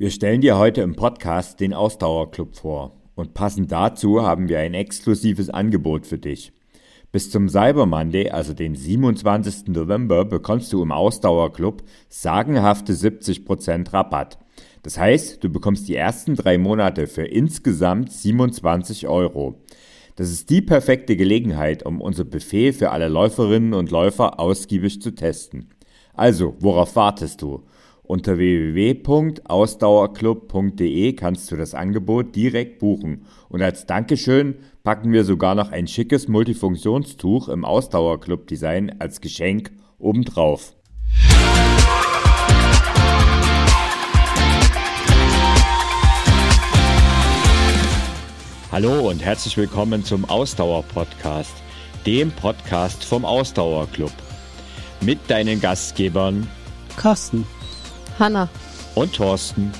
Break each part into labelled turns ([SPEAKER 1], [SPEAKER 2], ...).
[SPEAKER 1] Wir stellen dir heute im Podcast den Ausdauerclub vor und passend dazu haben wir ein exklusives Angebot für dich. Bis zum Cyber Monday, also den 27. November, bekommst du im Ausdauerclub sagenhafte 70% Rabatt. Das heißt, du bekommst die ersten drei Monate für insgesamt 27 Euro. Das ist die perfekte Gelegenheit, um unser Buffet für alle Läuferinnen und Läufer ausgiebig zu testen. Also, worauf wartest du? Unter www.ausdauerclub.de kannst du das Angebot direkt buchen. Und als Dankeschön packen wir sogar noch ein schickes Multifunktionstuch im Ausdauerclub-Design als Geschenk obendrauf. Hallo und herzlich willkommen zum Ausdauer-Podcast, dem Podcast vom Ausdauerclub. Mit deinen Gastgebern
[SPEAKER 2] Carsten
[SPEAKER 3] Hanna.
[SPEAKER 1] Und Thorsten.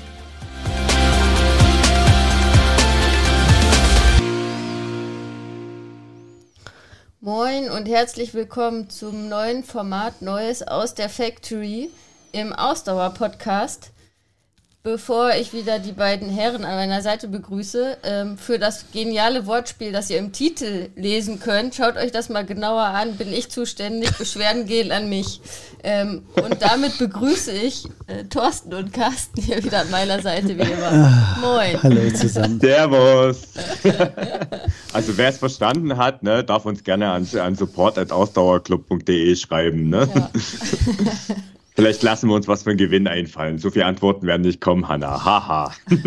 [SPEAKER 3] Moin und herzlich willkommen zum neuen Format Neues aus der Factory im Ausdauer-Podcast bevor ich wieder die beiden Herren an meiner Seite begrüße, ähm, für das geniale Wortspiel, das ihr im Titel lesen könnt. Schaut euch das mal genauer an. Bin ich zuständig? Beschwerden gehen an mich. Ähm, und damit begrüße ich äh, Thorsten und Carsten hier wieder an meiner Seite wie immer. Ah,
[SPEAKER 1] Moin. Hallo zusammen. Servus. also wer es verstanden hat, ne, darf uns gerne an, an support.ausdauerclub.de schreiben. Ne? Ja. Vielleicht lassen wir uns was für einen Gewinn einfallen. So viele Antworten werden nicht kommen, Hanna. Haha.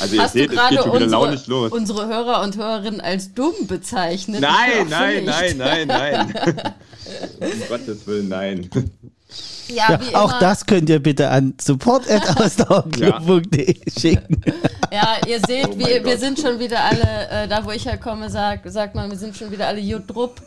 [SPEAKER 3] also ihr Hast seht, es geht schon wieder launig los. Unsere Hörer und Hörerinnen als dumm bezeichnet?
[SPEAKER 1] Nein, nein, nein, nein, nein, nein. um Gottes Willen, nein.
[SPEAKER 2] Ja, ja auch das könnt ihr bitte an support.ausdauerclub.de ja. schicken.
[SPEAKER 3] Ja, ihr seht, oh wir, wir sind schon wieder alle, äh, da wo ich herkomme, sagt sag man, wir sind schon wieder alle Jutrup.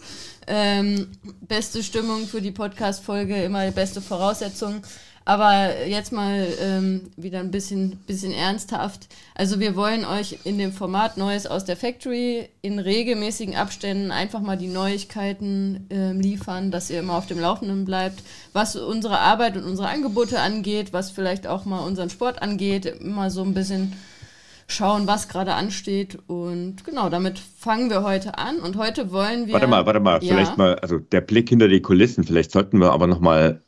[SPEAKER 3] Ähm, beste Stimmung für die Podcast-Folge, immer die beste Voraussetzung. Aber jetzt mal ähm, wieder ein bisschen, bisschen ernsthaft. Also wir wollen euch in dem Format Neues aus der Factory in regelmäßigen Abständen einfach mal die Neuigkeiten äh, liefern, dass ihr immer auf dem Laufenden bleibt, was unsere Arbeit und unsere Angebote angeht, was vielleicht auch mal unseren Sport angeht, immer so ein bisschen schauen, was gerade ansteht. Und genau, damit fangen wir heute an. Und heute wollen wir.
[SPEAKER 1] Warte mal, warte mal, ja. vielleicht mal, also der Blick hinter die Kulissen, vielleicht sollten wir aber nochmal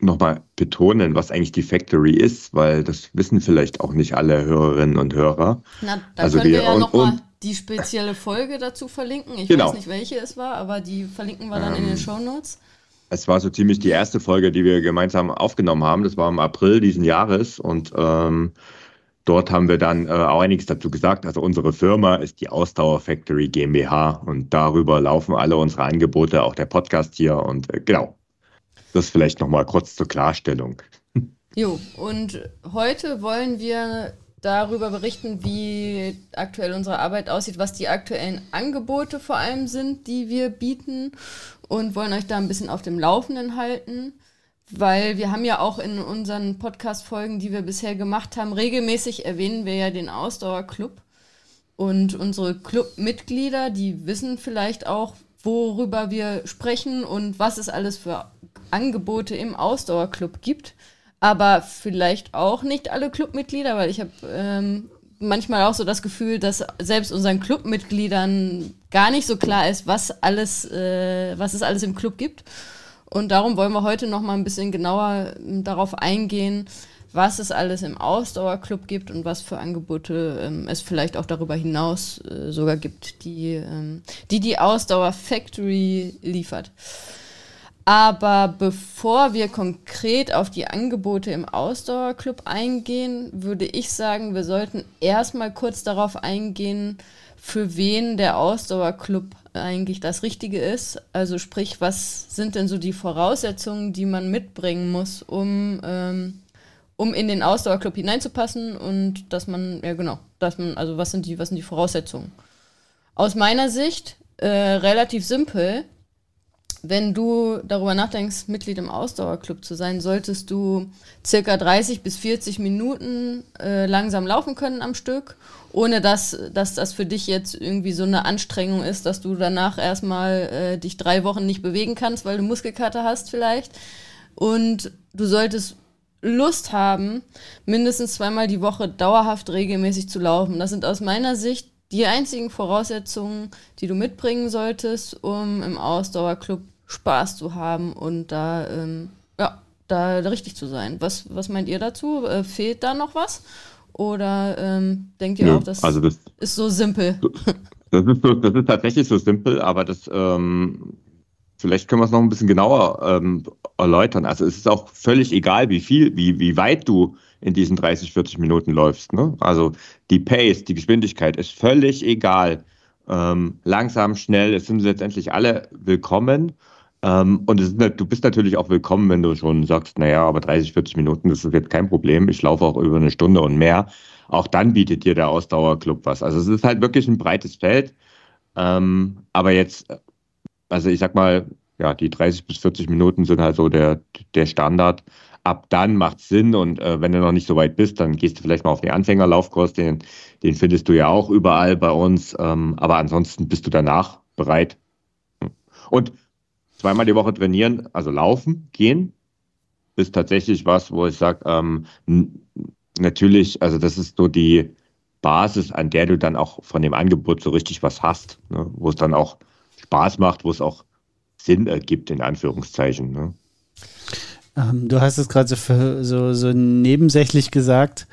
[SPEAKER 1] noch mal betonen, was eigentlich die Factory ist, weil das wissen vielleicht auch nicht alle Hörerinnen und Hörer.
[SPEAKER 3] Na, da also können wir, wir ja nochmal die spezielle Folge dazu verlinken. Ich genau. weiß nicht, welche es war, aber die verlinken wir dann ähm, in den ähm, Show Notes.
[SPEAKER 1] Es war so ziemlich die erste Folge, die wir gemeinsam aufgenommen haben. Das war im April diesen Jahres und ähm, Dort haben wir dann äh, auch einiges dazu gesagt. Also unsere Firma ist die Ausdauer Factory GmbH und darüber laufen alle unsere Angebote, auch der Podcast hier und äh, genau. Das vielleicht nochmal kurz zur Klarstellung.
[SPEAKER 3] Jo, und heute wollen wir darüber berichten, wie aktuell unsere Arbeit aussieht, was die aktuellen Angebote vor allem sind, die wir bieten und wollen euch da ein bisschen auf dem Laufenden halten weil wir haben ja auch in unseren Podcast-Folgen, die wir bisher gemacht haben, regelmäßig erwähnen wir ja den Ausdauerclub. Und unsere Clubmitglieder, die wissen vielleicht auch, worüber wir sprechen und was es alles für Angebote im Ausdauerclub gibt. Aber vielleicht auch nicht alle Clubmitglieder, weil ich habe ähm, manchmal auch so das Gefühl, dass selbst unseren Clubmitgliedern gar nicht so klar ist, was alles, äh, was es alles im Club gibt. Und darum wollen wir heute noch mal ein bisschen genauer ähm, darauf eingehen, was es alles im Ausdauerclub gibt und was für Angebote ähm, es vielleicht auch darüber hinaus äh, sogar gibt, die, ähm, die die Ausdauer Factory liefert. Aber bevor wir konkret auf die Angebote im Ausdauerclub eingehen, würde ich sagen, wir sollten erstmal kurz darauf eingehen, für wen der Ausdauerclub eigentlich das Richtige ist. Also sprich, was sind denn so die Voraussetzungen, die man mitbringen muss, um, ähm, um in den Ausdauerclub hineinzupassen und dass man, ja genau, dass man, also was sind die, was sind die Voraussetzungen? Aus meiner Sicht äh, relativ simpel. Wenn du darüber nachdenkst, Mitglied im Ausdauerclub zu sein, solltest du circa 30 bis 40 Minuten äh, langsam laufen können am Stück ohne dass, dass das für dich jetzt irgendwie so eine Anstrengung ist, dass du danach erstmal äh, dich drei Wochen nicht bewegen kannst, weil du Muskelkater hast vielleicht. Und du solltest Lust haben, mindestens zweimal die Woche dauerhaft regelmäßig zu laufen. Das sind aus meiner Sicht die einzigen Voraussetzungen, die du mitbringen solltest, um im Ausdauerclub Spaß zu haben und da, ähm, ja, da richtig zu sein. Was, was meint ihr dazu? Äh, fehlt da noch was? Oder ähm, denkt ihr Nö, auch, das,
[SPEAKER 1] also das
[SPEAKER 3] ist so simpel?
[SPEAKER 1] Das ist, so, das ist tatsächlich so simpel, aber das ähm, vielleicht können wir es noch ein bisschen genauer ähm, erläutern. Also es ist auch völlig egal, wie viel, wie, wie weit du in diesen 30, 40 Minuten läufst. Ne? Also die Pace, die Geschwindigkeit ist völlig egal. Ähm, langsam, schnell, es sind letztendlich alle willkommen. Ähm, und ist, du bist natürlich auch willkommen, wenn du schon sagst, naja, aber 30, 40 Minuten, das wird kein Problem. Ich laufe auch über eine Stunde und mehr. Auch dann bietet dir der Ausdauerclub was. Also es ist halt wirklich ein breites Feld. Ähm, aber jetzt, also ich sag mal, ja, die 30 bis 40 Minuten sind halt so der, der Standard. Ab dann macht es Sinn und äh, wenn du noch nicht so weit bist, dann gehst du vielleicht mal auf den Anfängerlaufkurs, den, den findest du ja auch überall bei uns. Ähm, aber ansonsten bist du danach bereit. Und zweimal die Woche trainieren, also laufen, gehen, ist tatsächlich was, wo ich sage, ähm, natürlich, also das ist so die Basis, an der du dann auch von dem Angebot so richtig was hast, ne? wo es dann auch Spaß macht, wo es auch Sinn ergibt, in Anführungszeichen. Ne?
[SPEAKER 2] Ähm, du hast es gerade so, so, so, nebensächlich gesagt,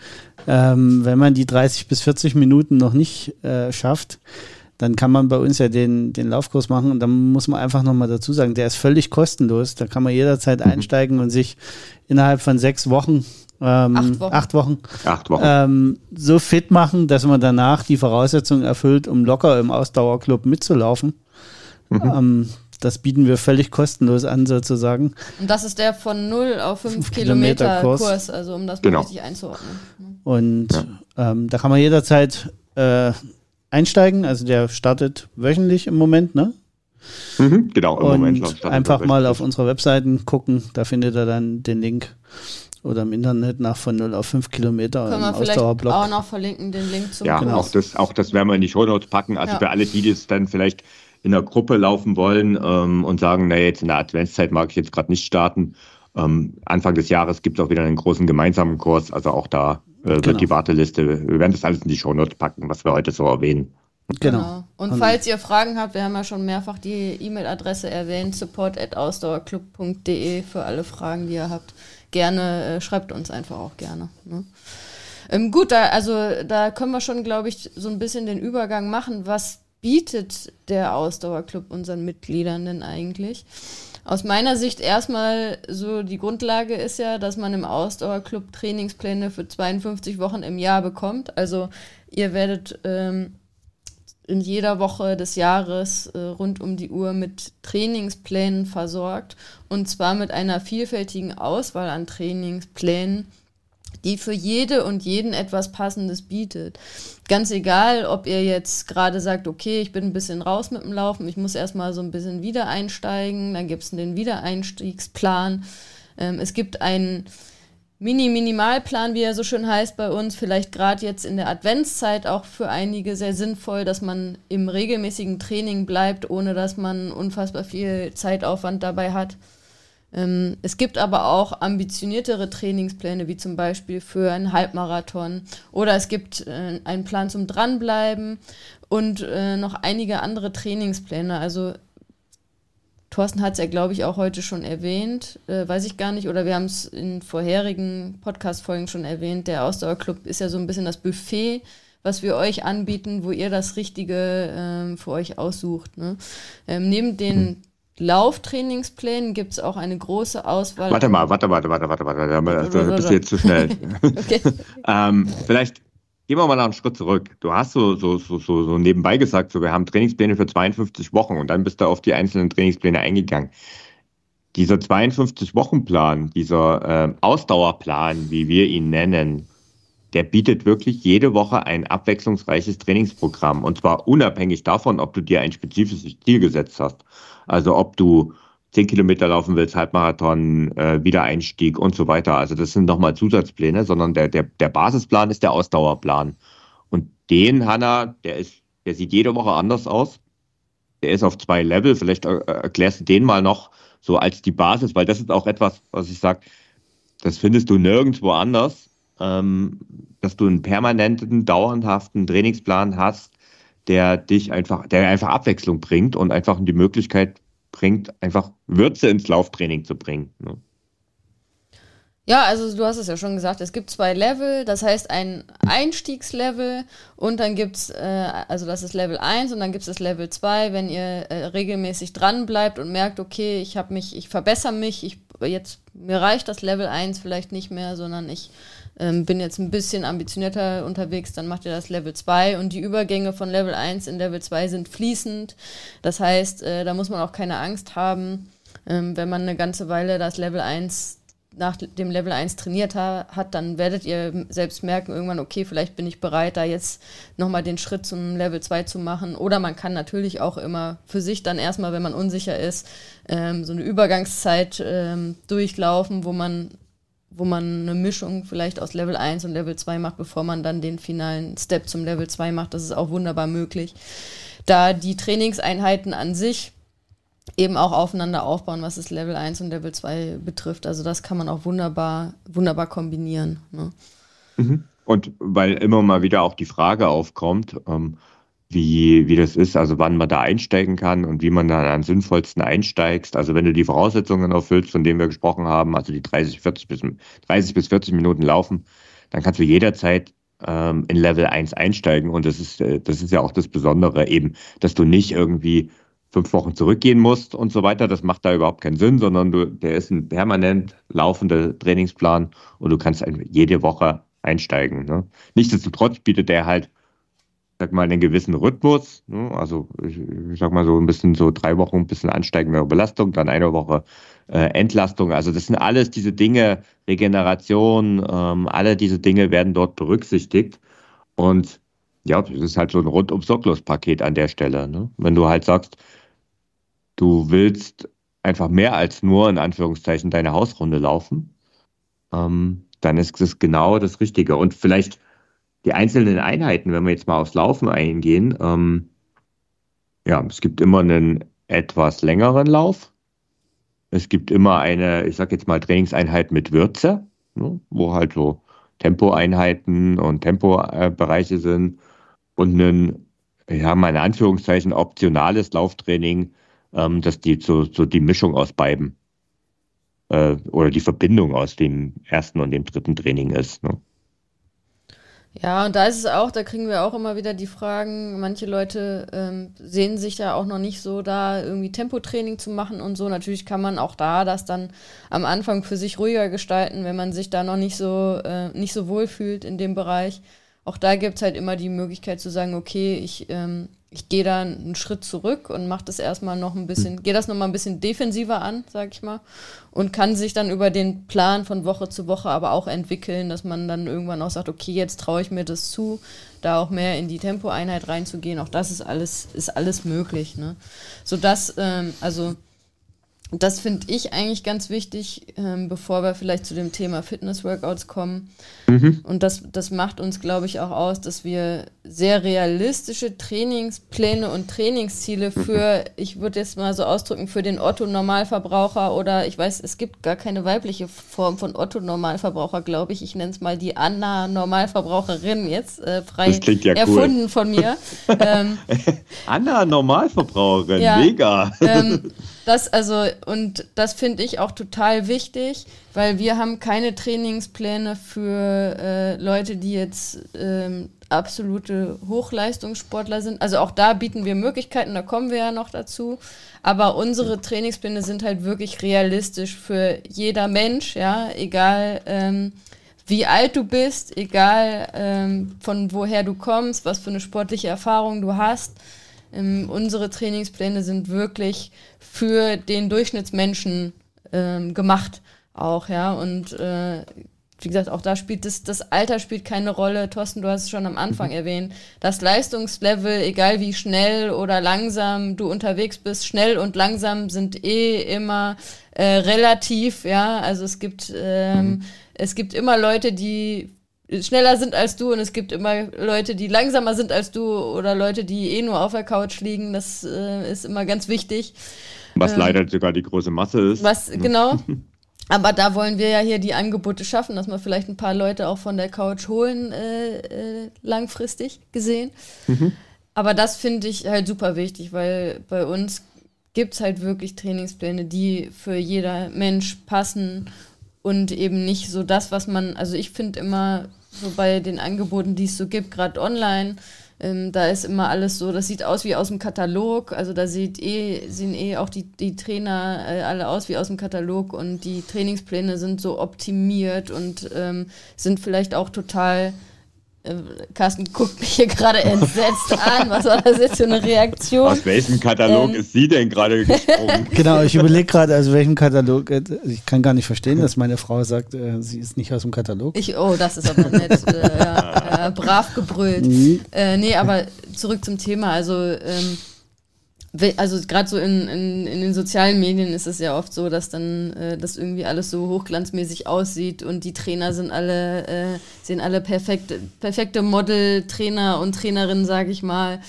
[SPEAKER 2] ähm, wenn man die 30 bis 40 Minuten noch nicht äh, schafft, dann kann man bei uns ja den, den Laufkurs machen und dann muss man einfach nochmal dazu sagen, der ist völlig kostenlos. Da kann man jederzeit mhm. einsteigen und sich innerhalb von sechs Wochen, ähm, acht Wochen, acht Wochen,
[SPEAKER 1] acht Wochen.
[SPEAKER 2] Ähm, so fit machen, dass man danach die Voraussetzungen erfüllt, um locker im Ausdauerclub mitzulaufen. Mhm. Ähm, das bieten wir völlig kostenlos an, sozusagen.
[SPEAKER 3] Und das ist der von 0 auf 5 Kilometer, Kilometer Kurs. Kurs. also um das mal genau. richtig einzuordnen.
[SPEAKER 2] Und ja. ähm, da kann man jederzeit äh, einsteigen. Also der startet wöchentlich im Moment, ne?
[SPEAKER 1] Mhm, genau,
[SPEAKER 2] im und Moment. Einfach mal auf unsere Webseiten gucken, da findet ihr dann den Link oder im Internet nach von 0 auf 5 Kilometer.
[SPEAKER 3] Können wir vielleicht auch noch verlinken, den Link zum
[SPEAKER 1] Ja, genau. auch, das, auch das werden wir in die Show Notes packen. Also ja. für alle, die das dann vielleicht in der Gruppe laufen wollen ähm, und sagen, naja, jetzt in der Adventszeit mag ich jetzt gerade nicht starten. Ähm, Anfang des Jahres gibt es auch wieder einen großen gemeinsamen Kurs, also auch da äh, wird genau. die Warteliste, wir werden das alles in die Shownotes packen, was wir heute so erwähnen.
[SPEAKER 3] Genau. genau. Und, Und falls ihr Fragen habt, wir haben ja schon mehrfach die E-Mail-Adresse erwähnt, support.ausdauerclub.de für alle Fragen, die ihr habt. Gerne, äh, schreibt uns einfach auch gerne. Ne? Ähm, gut, da, also da können wir schon, glaube ich, so ein bisschen den Übergang machen. Was bietet der Ausdauerclub unseren Mitgliedern denn eigentlich? Aus meiner Sicht erstmal so die Grundlage ist ja, dass man im Ausdauerclub Trainingspläne für 52 Wochen im Jahr bekommt. Also ihr werdet ähm, in jeder Woche des Jahres äh, rund um die Uhr mit Trainingsplänen versorgt und zwar mit einer vielfältigen Auswahl an Trainingsplänen die für jede und jeden etwas Passendes bietet. Ganz egal, ob ihr jetzt gerade sagt, okay, ich bin ein bisschen raus mit dem Laufen, ich muss erstmal so ein bisschen wieder einsteigen, dann gibt es den Wiedereinstiegsplan. Ähm, es gibt einen Mini-Minimalplan, wie er so schön heißt bei uns, vielleicht gerade jetzt in der Adventszeit auch für einige sehr sinnvoll, dass man im regelmäßigen Training bleibt, ohne dass man unfassbar viel Zeitaufwand dabei hat. Ähm, es gibt aber auch ambitioniertere Trainingspläne, wie zum Beispiel für einen Halbmarathon. Oder es gibt äh, einen Plan zum Dranbleiben und äh, noch einige andere Trainingspläne. Also Thorsten hat es ja, glaube ich, auch heute schon erwähnt, äh, weiß ich gar nicht, oder wir haben es in vorherigen Podcast-Folgen schon erwähnt. Der Ausdauerclub ist ja so ein bisschen das Buffet, was wir euch anbieten, wo ihr das Richtige ähm, für euch aussucht. Ne? Ähm, neben den hm. Lauftrainingsplänen gibt es auch eine große Auswahl.
[SPEAKER 1] Warte mal, warte, warte, warte, warte, warte. Da bist du jetzt zu schnell. ähm, vielleicht gehen wir mal noch einen Schritt zurück. Du hast so, so, so, so, so nebenbei gesagt, so, wir haben Trainingspläne für 52 Wochen und dann bist du auf die einzelnen Trainingspläne eingegangen. Dieser 52-Wochen-Plan, dieser äh, Ausdauerplan, wie wir ihn nennen, der bietet wirklich jede Woche ein abwechslungsreiches Trainingsprogramm. Und zwar unabhängig davon, ob du dir ein spezifisches Ziel gesetzt hast. Also ob du 10 Kilometer laufen willst, Halbmarathon, äh, Wiedereinstieg und so weiter. Also das sind nochmal Zusatzpläne, sondern der, der, der Basisplan ist der Ausdauerplan. Und den, Hanna, der ist, der sieht jede Woche anders aus. Der ist auf zwei Level. Vielleicht äh, erklärst du den mal noch so als die Basis, weil das ist auch etwas, was ich sage, das findest du nirgendwo anders, ähm, dass du einen permanenten, dauerhaften Trainingsplan hast, der dich einfach, der einfach Abwechslung bringt und einfach die Möglichkeit bringt, einfach Würze ins Lauftraining zu bringen. Ne?
[SPEAKER 3] Ja, also du hast es ja schon gesagt, es gibt zwei Level, das heißt ein Einstiegslevel und dann gibt es, äh, also das ist Level 1 und dann gibt es das Level 2, wenn ihr äh, regelmäßig dran bleibt und merkt, okay, ich habe mich, ich verbessere mich, ich jetzt, mir reicht das Level 1 vielleicht nicht mehr, sondern ich ähm, bin jetzt ein bisschen ambitionierter unterwegs, dann macht ihr das Level 2 und die Übergänge von Level 1 in Level 2 sind fließend. Das heißt, äh, da muss man auch keine Angst haben, ähm, wenn man eine ganze Weile das Level 1 nach dem Level 1 trainiert ha hat, dann werdet ihr selbst merken, irgendwann, okay, vielleicht bin ich bereit, da jetzt nochmal den Schritt zum Level 2 zu machen. Oder man kann natürlich auch immer für sich dann erstmal, wenn man unsicher ist, ähm, so eine Übergangszeit ähm, durchlaufen, wo man wo man eine Mischung vielleicht aus Level 1 und Level 2 macht, bevor man dann den finalen Step zum Level 2 macht. Das ist auch wunderbar möglich. Da die Trainingseinheiten an sich eben auch aufeinander aufbauen, was das Level 1 und Level 2 betrifft. Also das kann man auch wunderbar, wunderbar kombinieren. Ne?
[SPEAKER 1] Mhm. Und weil immer mal wieder auch die Frage aufkommt, ähm, wie, wie das ist, also wann man da einsteigen kann und wie man dann am sinnvollsten einsteigst. Also wenn du die Voraussetzungen erfüllst, von denen wir gesprochen haben, also die 30, 40 bis, 30 bis 40 Minuten laufen, dann kannst du jederzeit ähm, in Level 1 einsteigen. Und das ist, äh, das ist ja auch das Besondere eben, dass du nicht irgendwie fünf Wochen zurückgehen musst und so weiter. Das macht da überhaupt keinen Sinn, sondern du, der ist ein permanent laufender Trainingsplan und du kannst jede Woche einsteigen. Ne? Nichtsdestotrotz bietet der halt, sag mal, einen gewissen Rhythmus. Ne? Also ich, ich, sag mal so ein bisschen so drei Wochen ein bisschen ansteigende Belastung, dann eine Woche äh, Entlastung. Also das sind alles diese Dinge, Regeneration, ähm, alle diese Dinge werden dort berücksichtigt. Und ja, das ist halt so ein rundum sorglos Paket an der Stelle. Ne? Wenn du halt sagst, du willst einfach mehr als nur in Anführungszeichen deine Hausrunde laufen, ähm, dann ist das genau das Richtige. Und vielleicht die einzelnen Einheiten, wenn wir jetzt mal aufs Laufen eingehen, ähm, ja, es gibt immer einen etwas längeren Lauf. Es gibt immer eine, ich sag jetzt mal, Trainingseinheit mit Würze, ne, wo halt so Tempoeinheiten und Tempobereiche sind und ein, ja, in Anführungszeichen optionales Lauftraining, ähm, dass die so, so die Mischung aus beiden äh, oder die Verbindung aus dem ersten und dem dritten Training ist. Ne?
[SPEAKER 3] Ja, und da ist es auch, da kriegen wir auch immer wieder die Fragen, manche Leute ähm, sehen sich ja auch noch nicht so da, irgendwie Tempotraining zu machen und so. Natürlich kann man auch da das dann am Anfang für sich ruhiger gestalten, wenn man sich da noch nicht so, äh, nicht so wohl fühlt in dem Bereich. Auch da gibt es halt immer die Möglichkeit zu sagen, okay, ich ähm, ich gehe da einen Schritt zurück und mache das erstmal noch ein bisschen, hm. gehe das nochmal ein bisschen defensiver an, sag ich mal, und kann sich dann über den Plan von Woche zu Woche aber auch entwickeln, dass man dann irgendwann auch sagt, okay, jetzt traue ich mir das zu, da auch mehr in die Tempoeinheit reinzugehen. Auch das ist alles, ist alles möglich, ne? Sodass, ähm, also das finde ich eigentlich ganz wichtig, ähm, bevor wir vielleicht zu dem Thema Fitness-Workouts kommen. Mhm. Und das, das macht uns, glaube ich, auch aus, dass wir sehr realistische Trainingspläne und Trainingsziele für, ich würde jetzt mal so ausdrücken, für den Otto-Normalverbraucher oder ich weiß, es gibt gar keine weibliche Form von Otto-Normalverbraucher, glaube ich. Ich nenne es mal die Anna-Normalverbraucherin jetzt, äh, frei ja erfunden cool. von mir. ähm,
[SPEAKER 1] Anna-Normalverbraucherin, ja, mega. Ähm,
[SPEAKER 3] das also, und das finde ich auch total wichtig, weil wir haben keine Trainingspläne für äh, Leute, die jetzt ähm, absolute Hochleistungssportler sind. Also auch da bieten wir Möglichkeiten, da kommen wir ja noch dazu. Aber unsere Trainingspläne sind halt wirklich realistisch für jeder Mensch, ja, egal ähm, wie alt du bist, egal ähm, von woher du kommst, was für eine sportliche Erfahrung du hast. Ähm, unsere Trainingspläne sind wirklich für den Durchschnittsmenschen ähm, gemacht auch, ja. Und äh, wie gesagt, auch da spielt das, das Alter spielt keine Rolle. Thorsten, du hast es schon am Anfang mhm. erwähnt. Das Leistungslevel, egal wie schnell oder langsam du unterwegs bist, schnell und langsam sind eh immer äh, relativ, ja. Also es gibt, ähm, mhm. es gibt immer Leute, die schneller sind als du und es gibt immer Leute, die langsamer sind als du oder Leute, die eh nur auf der Couch liegen. Das äh, ist immer ganz wichtig.
[SPEAKER 1] Was ähm, leider sogar die große Masse ist.
[SPEAKER 3] Was, genau. aber da wollen wir ja hier die Angebote schaffen, dass wir vielleicht ein paar Leute auch von der Couch holen, äh, äh, langfristig gesehen. Mhm. Aber das finde ich halt super wichtig, weil bei uns gibt es halt wirklich Trainingspläne, die für jeder Mensch passen und eben nicht so das, was man, also ich finde immer so bei den Angeboten, die es so gibt, gerade online, ähm, da ist immer alles so, das sieht aus wie aus dem Katalog. Also da sieht eh, sehen eh auch die, die Trainer äh, alle aus wie aus dem Katalog und die Trainingspläne sind so optimiert und ähm, sind vielleicht auch total Carsten guckt mich hier gerade entsetzt an. Was war das jetzt für eine Reaktion?
[SPEAKER 1] Aus welchem Katalog ähm, ist sie denn gerade gesprungen?
[SPEAKER 2] genau, ich überlege gerade, aus welchem Katalog. Äh, ich kann gar nicht verstehen, dass meine Frau sagt, äh, sie ist nicht aus dem Katalog.
[SPEAKER 3] Ich, oh, das ist aber nett. äh, ja, brav gebrüllt. Mhm. Äh, nee, aber zurück zum Thema. Also, ähm, also gerade so in, in, in den sozialen Medien ist es ja oft so, dass dann äh, das irgendwie alles so hochglanzmäßig aussieht und die Trainer sind alle, äh, sehen alle perfekt, perfekte Model-Trainer und Trainerinnen, sage ich mal.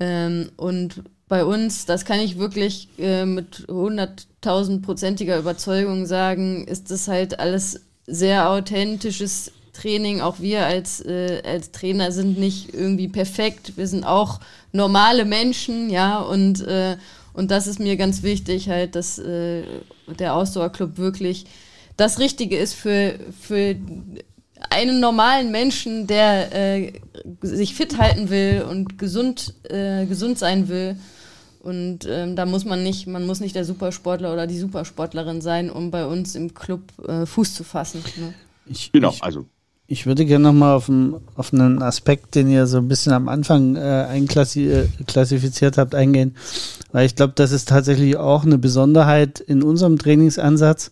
[SPEAKER 3] Ähm, und bei uns, das kann ich wirklich äh, mit hunderttausendprozentiger Überzeugung sagen, ist das halt alles sehr authentisches Training. Auch wir als, äh, als Trainer sind nicht irgendwie perfekt. Wir sind auch normale Menschen, ja, und, äh, und das ist mir ganz wichtig, halt, dass äh, der Ausdauerclub wirklich das Richtige ist für, für einen normalen Menschen, der äh, sich fit halten will und gesund, äh, gesund sein will. Und ähm, da muss man nicht, man muss nicht der Supersportler oder die Supersportlerin sein, um bei uns im Club äh, Fuß zu fassen. Ne?
[SPEAKER 1] Ich, genau, ich, also
[SPEAKER 2] ich würde gerne nochmal auf, auf einen Aspekt, den ihr so ein bisschen am Anfang äh, einklassifiziert habt, eingehen. Weil ich glaube, das ist tatsächlich auch eine Besonderheit in unserem Trainingsansatz,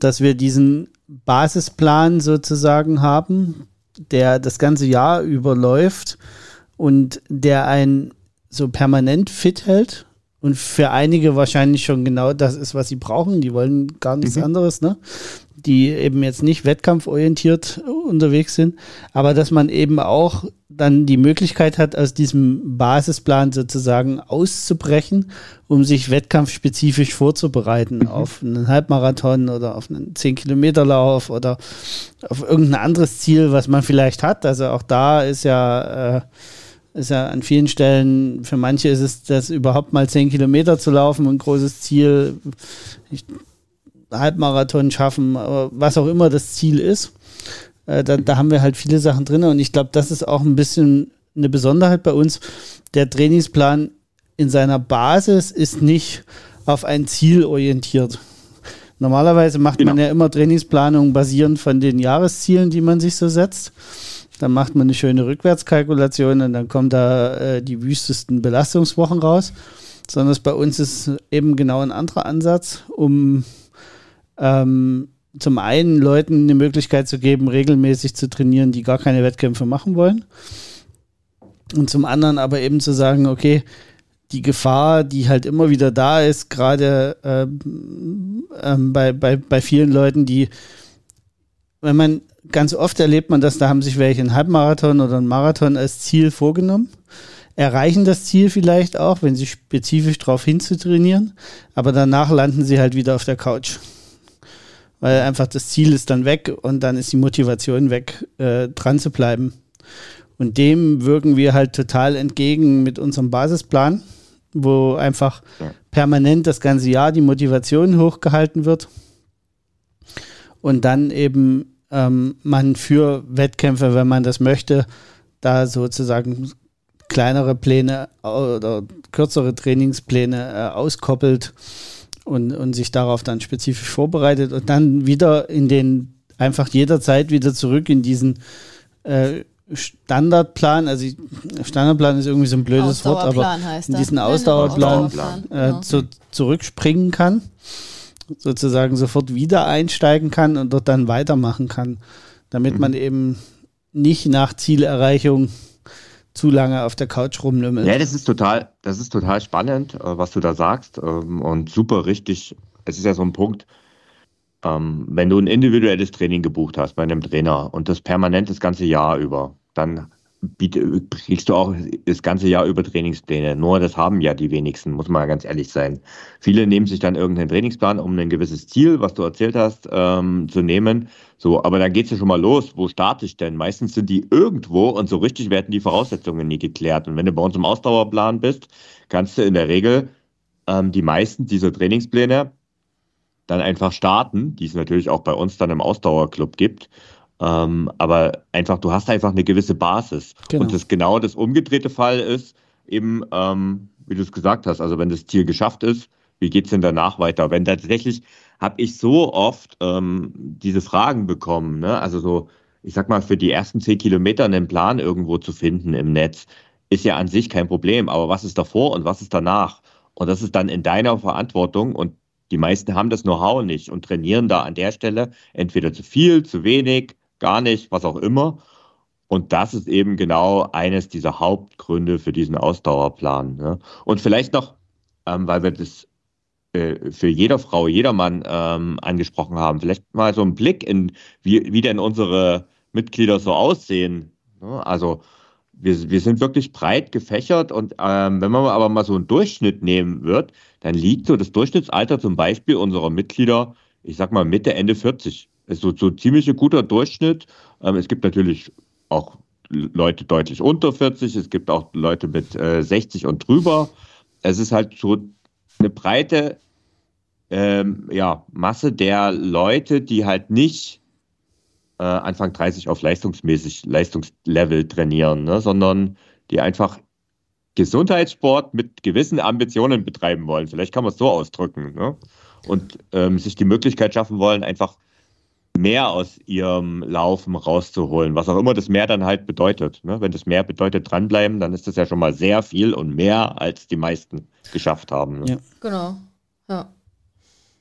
[SPEAKER 2] dass wir diesen Basisplan sozusagen haben, der das ganze Jahr überläuft und der einen so permanent fit hält und für einige wahrscheinlich schon genau das ist, was sie brauchen. Die wollen gar nichts mhm. anderes, ne? Die eben jetzt nicht wettkampforientiert unterwegs sind, aber dass man eben auch dann die Möglichkeit hat, aus diesem Basisplan sozusagen auszubrechen, um sich wettkampfspezifisch vorzubereiten mhm. auf einen Halbmarathon oder auf einen 10-Kilometer-Lauf oder auf irgendein anderes Ziel, was man vielleicht hat. Also auch da ist ja äh, ist ja an vielen Stellen, für manche ist es das überhaupt mal zehn Kilometer zu laufen, ein großes Ziel, ich, Halbmarathon schaffen, was auch immer das Ziel ist. Äh, da, da haben wir halt viele Sachen drin und ich glaube, das ist auch ein bisschen eine Besonderheit bei uns. Der Trainingsplan in seiner Basis ist nicht auf ein Ziel orientiert. Normalerweise macht genau. man ja immer Trainingsplanung basierend von den Jahreszielen, die man sich so setzt. Dann macht man eine schöne Rückwärtskalkulation und dann kommen da äh, die wüstesten Belastungswochen raus. Sondern bei uns ist eben genau ein anderer Ansatz, um ähm, zum einen Leuten eine Möglichkeit zu geben, regelmäßig zu trainieren, die gar keine Wettkämpfe machen wollen. Und zum anderen aber eben zu sagen, okay, die Gefahr, die halt immer wieder da ist, gerade ähm, ähm, bei, bei, bei vielen Leuten, die, wenn man ganz oft erlebt man das, da haben sich welche einen Halbmarathon oder einen Marathon als Ziel vorgenommen, erreichen das Ziel vielleicht auch, wenn sie spezifisch darauf hinzutrainieren, aber danach landen sie halt wieder auf der Couch. Weil einfach das Ziel ist dann weg und dann ist die Motivation weg, äh, dran zu bleiben. Und dem wirken wir halt total entgegen mit unserem Basisplan, wo einfach permanent das ganze Jahr die Motivation hochgehalten wird. Und dann eben ähm, man für Wettkämpfe, wenn man das möchte, da sozusagen kleinere Pläne oder kürzere Trainingspläne äh, auskoppelt und, und sich darauf dann spezifisch vorbereitet und dann wieder in den, einfach jederzeit wieder zurück in diesen äh, Standardplan, also Standardplan ist irgendwie so ein blödes Wort, aber in diesen Ausdauerplan, Ausdauerplan äh, genau. zu, zurückspringen kann sozusagen sofort wieder einsteigen kann und dort dann weitermachen kann, damit mhm. man eben nicht nach Zielerreichung zu lange auf der Couch rumlümmelt.
[SPEAKER 1] Ja, das ist total, das ist total spannend, äh, was du da sagst ähm, und super richtig. Es ist ja so ein Punkt, ähm, wenn du ein individuelles Training gebucht hast bei einem Trainer und das permanent das ganze Jahr über, dann biete, kriegst du auch das ganze Jahr über Trainingspläne. Nur das haben ja die wenigsten, muss man ganz ehrlich sein. Viele nehmen sich dann irgendeinen Trainingsplan, um ein gewisses Ziel, was du erzählt hast, ähm, zu nehmen. So, aber dann geht's ja schon mal los. Wo starte ich denn? Meistens sind die irgendwo und so richtig werden die Voraussetzungen nie geklärt. Und wenn du bei uns im Ausdauerplan bist, kannst du in der Regel ähm, die meisten dieser Trainingspläne dann einfach starten, die es natürlich auch bei uns dann im Ausdauerclub gibt. Ähm, aber einfach, du hast einfach eine gewisse Basis. Genau. Und das genau das umgedrehte Fall ist, eben, ähm, wie du es gesagt hast, also wenn das Ziel geschafft ist, wie geht es denn danach weiter? Wenn tatsächlich habe ich so oft ähm, diese Fragen bekommen, ne? also so, ich sag mal, für die ersten zehn Kilometer einen Plan irgendwo zu finden im Netz, ist ja an sich kein Problem. Aber was ist davor und was ist danach? Und das ist dann in deiner Verantwortung und die meisten haben das Know-how nicht und trainieren da an der Stelle entweder zu viel, zu wenig, gar nicht, was auch immer. Und das ist eben genau eines dieser Hauptgründe für diesen Ausdauerplan. Ne? Und vielleicht noch, ähm, weil wir das äh, für jeder Frau, jeder Mann ähm, angesprochen haben, vielleicht mal so ein Blick in, wie, wie denn unsere Mitglieder so aussehen. Ne? Also wir, wir sind wirklich breit gefächert und ähm, wenn man aber mal so einen Durchschnitt nehmen wird, dann liegt so das Durchschnittsalter zum Beispiel unserer Mitglieder, ich sag mal Mitte, Ende 40 ist so, so ziemlich ein guter Durchschnitt. Ähm, es gibt natürlich auch Leute deutlich unter 40, es gibt auch Leute mit äh, 60 und drüber. Es ist halt so eine breite ähm, ja, Masse der Leute, die halt nicht äh, Anfang 30 auf leistungsmäßig Leistungslevel trainieren, ne, sondern die einfach Gesundheitssport mit gewissen Ambitionen betreiben wollen. Vielleicht kann man es so ausdrücken. Ne? Und ähm, sich die Möglichkeit schaffen wollen, einfach mehr aus ihrem Laufen rauszuholen, was auch immer das mehr dann halt bedeutet. Ne? Wenn das mehr bedeutet dranbleiben, dann ist das ja schon mal sehr viel und mehr, als die meisten geschafft haben. Ne?
[SPEAKER 3] Ja. Genau. Ja.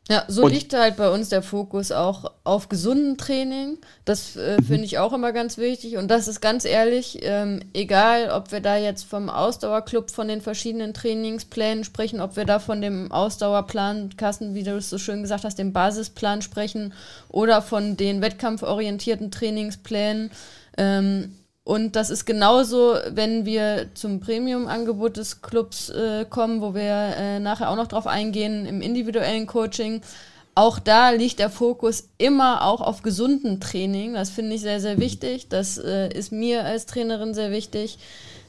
[SPEAKER 3] Ja, so und liegt halt bei uns der Fokus auch auf gesunden Training. Das äh, mhm. finde ich auch immer ganz wichtig. Und das ist ganz ehrlich, ähm, egal ob wir da jetzt vom Ausdauerclub, von den verschiedenen Trainingsplänen sprechen, ob wir da von dem Ausdauerplan, Kassen, wie du es so schön gesagt hast, dem Basisplan sprechen oder von den wettkampforientierten Trainingsplänen. Ähm, und das ist genauso, wenn wir zum Premium-Angebot des Clubs äh, kommen, wo wir äh, nachher auch noch drauf eingehen, im individuellen Coaching. Auch da liegt der Fokus immer auch auf gesunden Training. Das finde ich sehr, sehr wichtig. Das äh, ist mir als Trainerin sehr wichtig.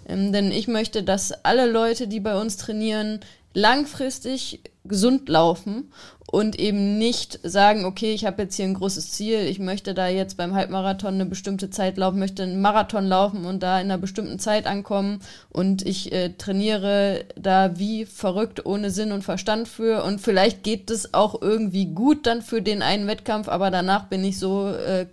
[SPEAKER 3] Ähm, denn ich möchte, dass alle Leute, die bei uns trainieren, langfristig gesund laufen und eben nicht sagen, okay, ich habe jetzt hier ein großes Ziel, ich möchte da jetzt beim Halbmarathon eine bestimmte Zeit laufen, möchte einen Marathon laufen und da in einer bestimmten Zeit ankommen und ich äh, trainiere da wie verrückt ohne Sinn und Verstand für und vielleicht geht es auch irgendwie gut dann für den einen Wettkampf, aber danach bin ich so äh,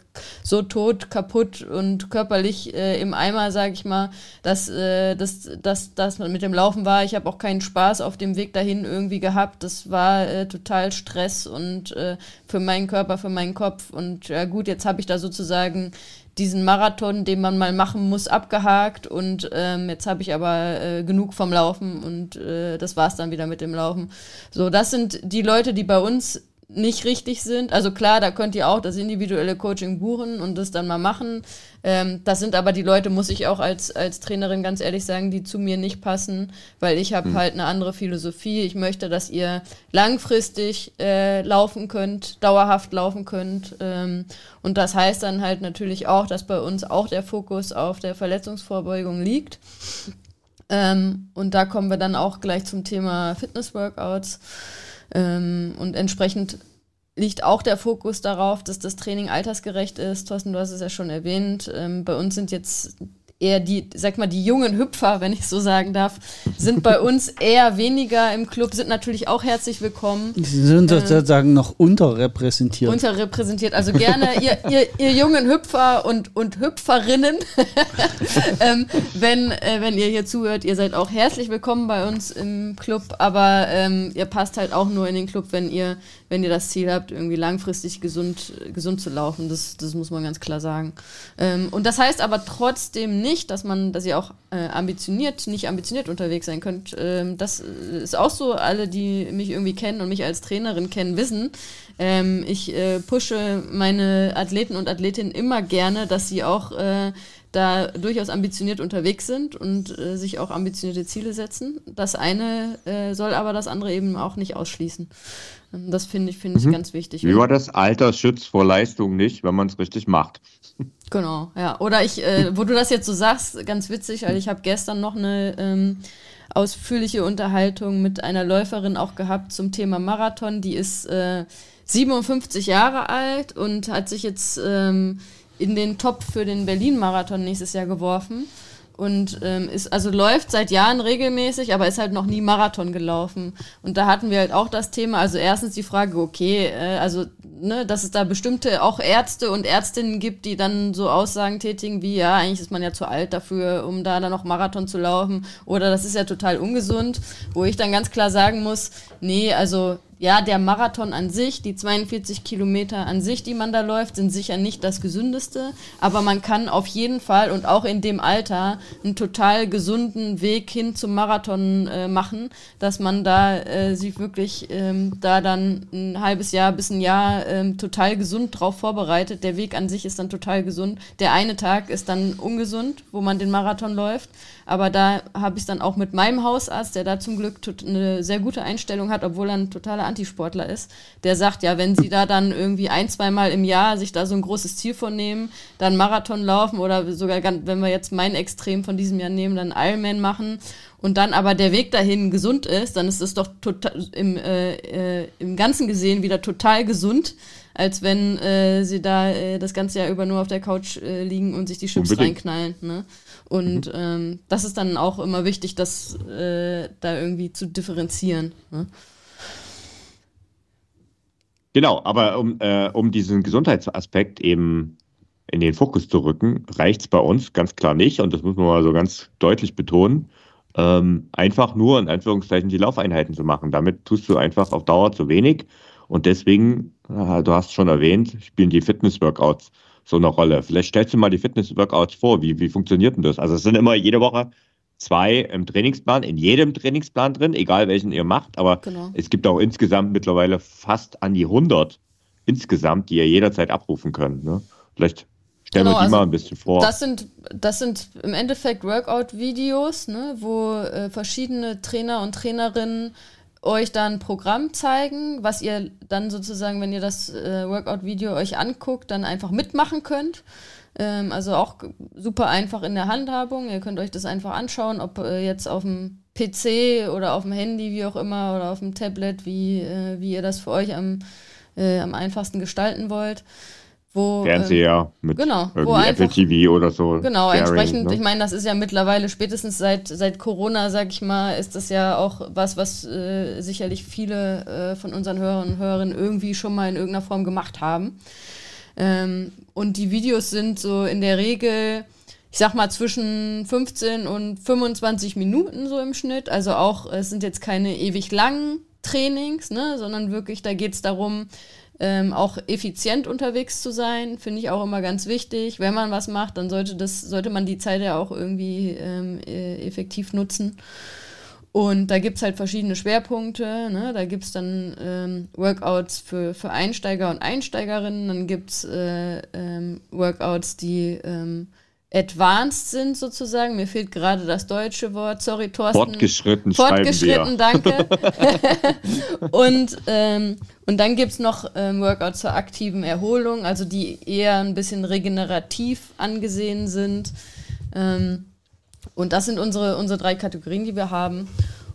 [SPEAKER 3] so tot, kaputt und körperlich äh, im Eimer, sage ich mal, dass äh, das dass, dass mit dem Laufen war. Ich habe auch keinen Spaß auf dem Weg dahin irgendwie gehabt. Das war äh, total Stress und äh, für meinen Körper, für meinen Kopf. Und ja gut, jetzt habe ich da sozusagen diesen Marathon, den man mal machen muss, abgehakt und ähm, jetzt habe ich aber äh, genug vom Laufen und äh, das war's dann wieder mit dem Laufen. So, das sind die Leute, die bei uns nicht richtig sind. Also klar, da könnt ihr auch das individuelle Coaching buchen und das dann mal machen. Ähm, das sind aber die Leute, muss ich auch als, als Trainerin ganz ehrlich sagen, die zu mir nicht passen, weil ich habe mhm. halt eine andere Philosophie. Ich möchte, dass ihr langfristig äh, laufen könnt, dauerhaft laufen könnt. Ähm, und das heißt dann halt natürlich auch, dass bei uns auch der Fokus auf der Verletzungsvorbeugung liegt. Ähm, und da kommen wir dann auch gleich zum Thema Fitness-Workouts. Ähm, und entsprechend liegt auch der Fokus darauf, dass das Training altersgerecht ist. Thorsten, du hast es ja schon erwähnt. Ähm, bei uns sind jetzt eher die, sag mal, die jungen Hüpfer, wenn ich so sagen darf, sind bei uns eher weniger im Club, sind natürlich auch herzlich willkommen.
[SPEAKER 2] Sie sind äh, sozusagen noch unterrepräsentiert.
[SPEAKER 3] Unterrepräsentiert. Also gerne ihr, ihr, ihr jungen Hüpfer und, und Hüpferinnen, ähm, wenn, äh, wenn ihr hier zuhört, ihr seid auch herzlich willkommen bei uns im Club, aber ähm, ihr passt halt auch nur in den Club, wenn ihr wenn ihr das Ziel habt, irgendwie langfristig gesund, gesund zu laufen. Das, das muss man ganz klar sagen. Ähm, und das heißt aber trotzdem nicht, dass man, dass ihr auch äh, ambitioniert, nicht ambitioniert unterwegs sein könnt. Ähm, das ist auch so, alle, die mich irgendwie kennen und mich als Trainerin kennen, wissen, Ähm, ich äh, pushe meine Athleten und Athletinnen immer gerne, dass sie auch äh, da durchaus ambitioniert unterwegs sind und äh, sich auch ambitionierte Ziele setzen. Das eine äh, soll aber das andere eben auch nicht ausschließen. Ähm, das finde ich, finde ich mhm. ganz wichtig.
[SPEAKER 1] Wie war das? Alter schützt vor Leistung nicht, wenn man es richtig macht.
[SPEAKER 3] Genau, ja. Oder ich, äh, wo du das jetzt so sagst, ganz witzig, weil ich habe gestern noch eine ähm, ausführliche Unterhaltung mit einer Läuferin auch gehabt zum Thema Marathon. Die ist äh, 57 Jahre alt und hat sich jetzt ähm, in den Top für den Berlin-Marathon nächstes Jahr geworfen. Und ähm, ist also läuft seit Jahren regelmäßig, aber ist halt noch nie Marathon gelaufen. Und da hatten wir halt auch das Thema, also erstens die Frage, okay, äh, also ne, dass es da bestimmte auch Ärzte und Ärztinnen gibt, die dann so Aussagen tätigen wie, ja, eigentlich ist man ja zu alt dafür, um da dann noch Marathon zu laufen. Oder das ist ja total ungesund, wo ich dann ganz klar sagen muss, nee, also ja, der Marathon an sich, die 42 Kilometer an sich, die man da läuft, sind sicher nicht das gesündeste, aber man kann auf jeden Fall und auch in dem Alter einen total gesunden Weg hin zum Marathon äh, machen, dass man da äh, sich wirklich ähm, da dann ein halbes Jahr bis ein Jahr ähm, total gesund drauf vorbereitet. Der Weg an sich ist dann total gesund. Der eine Tag ist dann ungesund, wo man den Marathon läuft. Aber da habe ich dann auch mit meinem Hausarzt, der da zum Glück eine sehr gute Einstellung hat, obwohl er ein totaler Antisportler ist. Der sagt, ja, wenn Sie da dann irgendwie ein, zweimal im Jahr sich da so ein großes Ziel vornehmen, dann Marathon laufen oder sogar, wenn wir jetzt mein Extrem von diesem Jahr nehmen, dann Ironman machen und dann aber der Weg dahin gesund ist, dann ist es doch total im, äh, äh, im Ganzen gesehen wieder total gesund, als wenn äh, sie da äh, das ganze Jahr über nur auf der Couch äh, liegen und sich die Chips Unbedingt. reinknallen. Ne? Und mhm. ähm, das ist dann auch immer wichtig, das äh, da irgendwie zu differenzieren. Ne?
[SPEAKER 1] Genau, aber um, äh, um diesen Gesundheitsaspekt eben in den Fokus zu rücken, reicht es bei uns ganz klar nicht, und das muss man mal so ganz deutlich betonen, ähm, einfach nur in Anführungszeichen die Laufeinheiten zu machen. Damit tust du einfach auf Dauer zu wenig. Und deswegen, äh, du hast schon erwähnt, spielen die Fitness-Workouts so eine Rolle. Vielleicht stellst du mal die Fitness-Workouts vor. Wie, wie funktioniert denn das? Also es sind immer jede Woche zwei im Trainingsplan, in jedem Trainingsplan drin, egal welchen ihr macht. Aber genau. es gibt auch insgesamt mittlerweile fast an die 100 insgesamt, die ihr jederzeit abrufen könnt. Ne? Vielleicht stellen genau, wir die also mal ein bisschen vor.
[SPEAKER 3] Das sind, das sind im Endeffekt Workout-Videos, ne, wo äh, verschiedene Trainer und Trainerinnen euch dann ein Programm zeigen, was ihr dann sozusagen, wenn ihr das äh, Workout-Video euch anguckt, dann einfach mitmachen könnt. Ähm, also auch super einfach in der Handhabung. Ihr könnt euch das einfach anschauen, ob äh, jetzt auf dem PC oder auf dem Handy, wie auch immer, oder auf dem Tablet, wie, äh, wie ihr das für euch am, äh, am einfachsten gestalten wollt. Wo,
[SPEAKER 1] Fernseher ähm, mit
[SPEAKER 3] genau,
[SPEAKER 1] irgendwie einfach, Apple TV oder so.
[SPEAKER 3] Genau, Sharing, entsprechend, ne? ich meine, das ist ja mittlerweile spätestens seit, seit Corona, sag ich mal, ist das ja auch was, was äh, sicherlich viele äh, von unseren Hörern und Hörerinnen irgendwie schon mal in irgendeiner Form gemacht haben. Ähm, und die Videos sind so in der Regel, ich sag mal, zwischen 15 und 25 Minuten so im Schnitt. Also auch, es sind jetzt keine ewig langen Trainings, ne, sondern wirklich, da geht es darum, ähm, auch effizient unterwegs zu sein, finde ich auch immer ganz wichtig. Wenn man was macht, dann sollte das, sollte man die Zeit ja auch irgendwie ähm, e, effektiv nutzen. Und da gibt es halt verschiedene Schwerpunkte. Ne? Da gibt es dann ähm, Workouts für, für Einsteiger und Einsteigerinnen. Dann gibt es äh, ähm, Workouts, die ähm, advanced sind sozusagen. Mir fehlt gerade das deutsche Wort. Sorry, Thorsten.
[SPEAKER 1] Fortgeschritten,
[SPEAKER 3] Fortgeschritten, danke. und, ähm, und dann gibt es noch ähm, Workouts zur aktiven Erholung, also die eher ein bisschen regenerativ angesehen sind. Ähm, und das sind unsere, unsere drei Kategorien, die wir haben.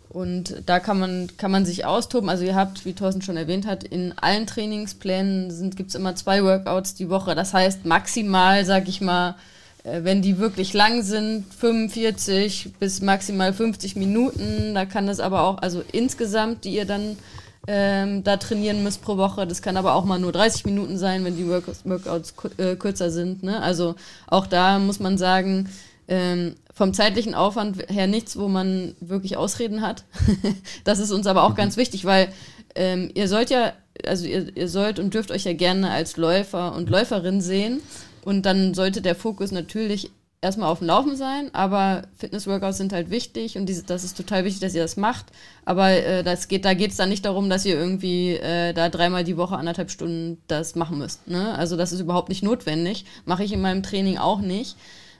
[SPEAKER 3] Und da kann man, kann man sich austoben. Also ihr habt, wie Thorsten schon erwähnt hat, in allen Trainingsplänen gibt es immer zwei Workouts die Woche. Das heißt maximal, sag ich mal, äh, wenn die wirklich lang sind, 45 bis maximal 50 Minuten. Da kann es aber auch, also insgesamt, die ihr dann ähm, da trainieren müsst pro Woche. Das kann aber auch mal nur 30 Minuten sein, wenn die Workouts, Workouts äh, kürzer sind. Ne? Also auch da muss man sagen, ähm, vom zeitlichen Aufwand her nichts, wo man wirklich Ausreden hat. das ist uns aber auch mhm. ganz wichtig, weil ähm, ihr sollt ja, also ihr, ihr sollt und dürft euch ja gerne als Läufer und Läuferin sehen. Und dann sollte der Fokus natürlich erstmal auf dem Laufen sein, aber Fitness-Workouts sind halt wichtig und diese, das ist total wichtig, dass ihr das macht. Aber äh, das geht, da geht es dann nicht darum, dass ihr irgendwie äh, da dreimal die Woche anderthalb Stunden das machen müsst. Ne? Also das ist überhaupt nicht notwendig. Mache ich in meinem Training auch nicht.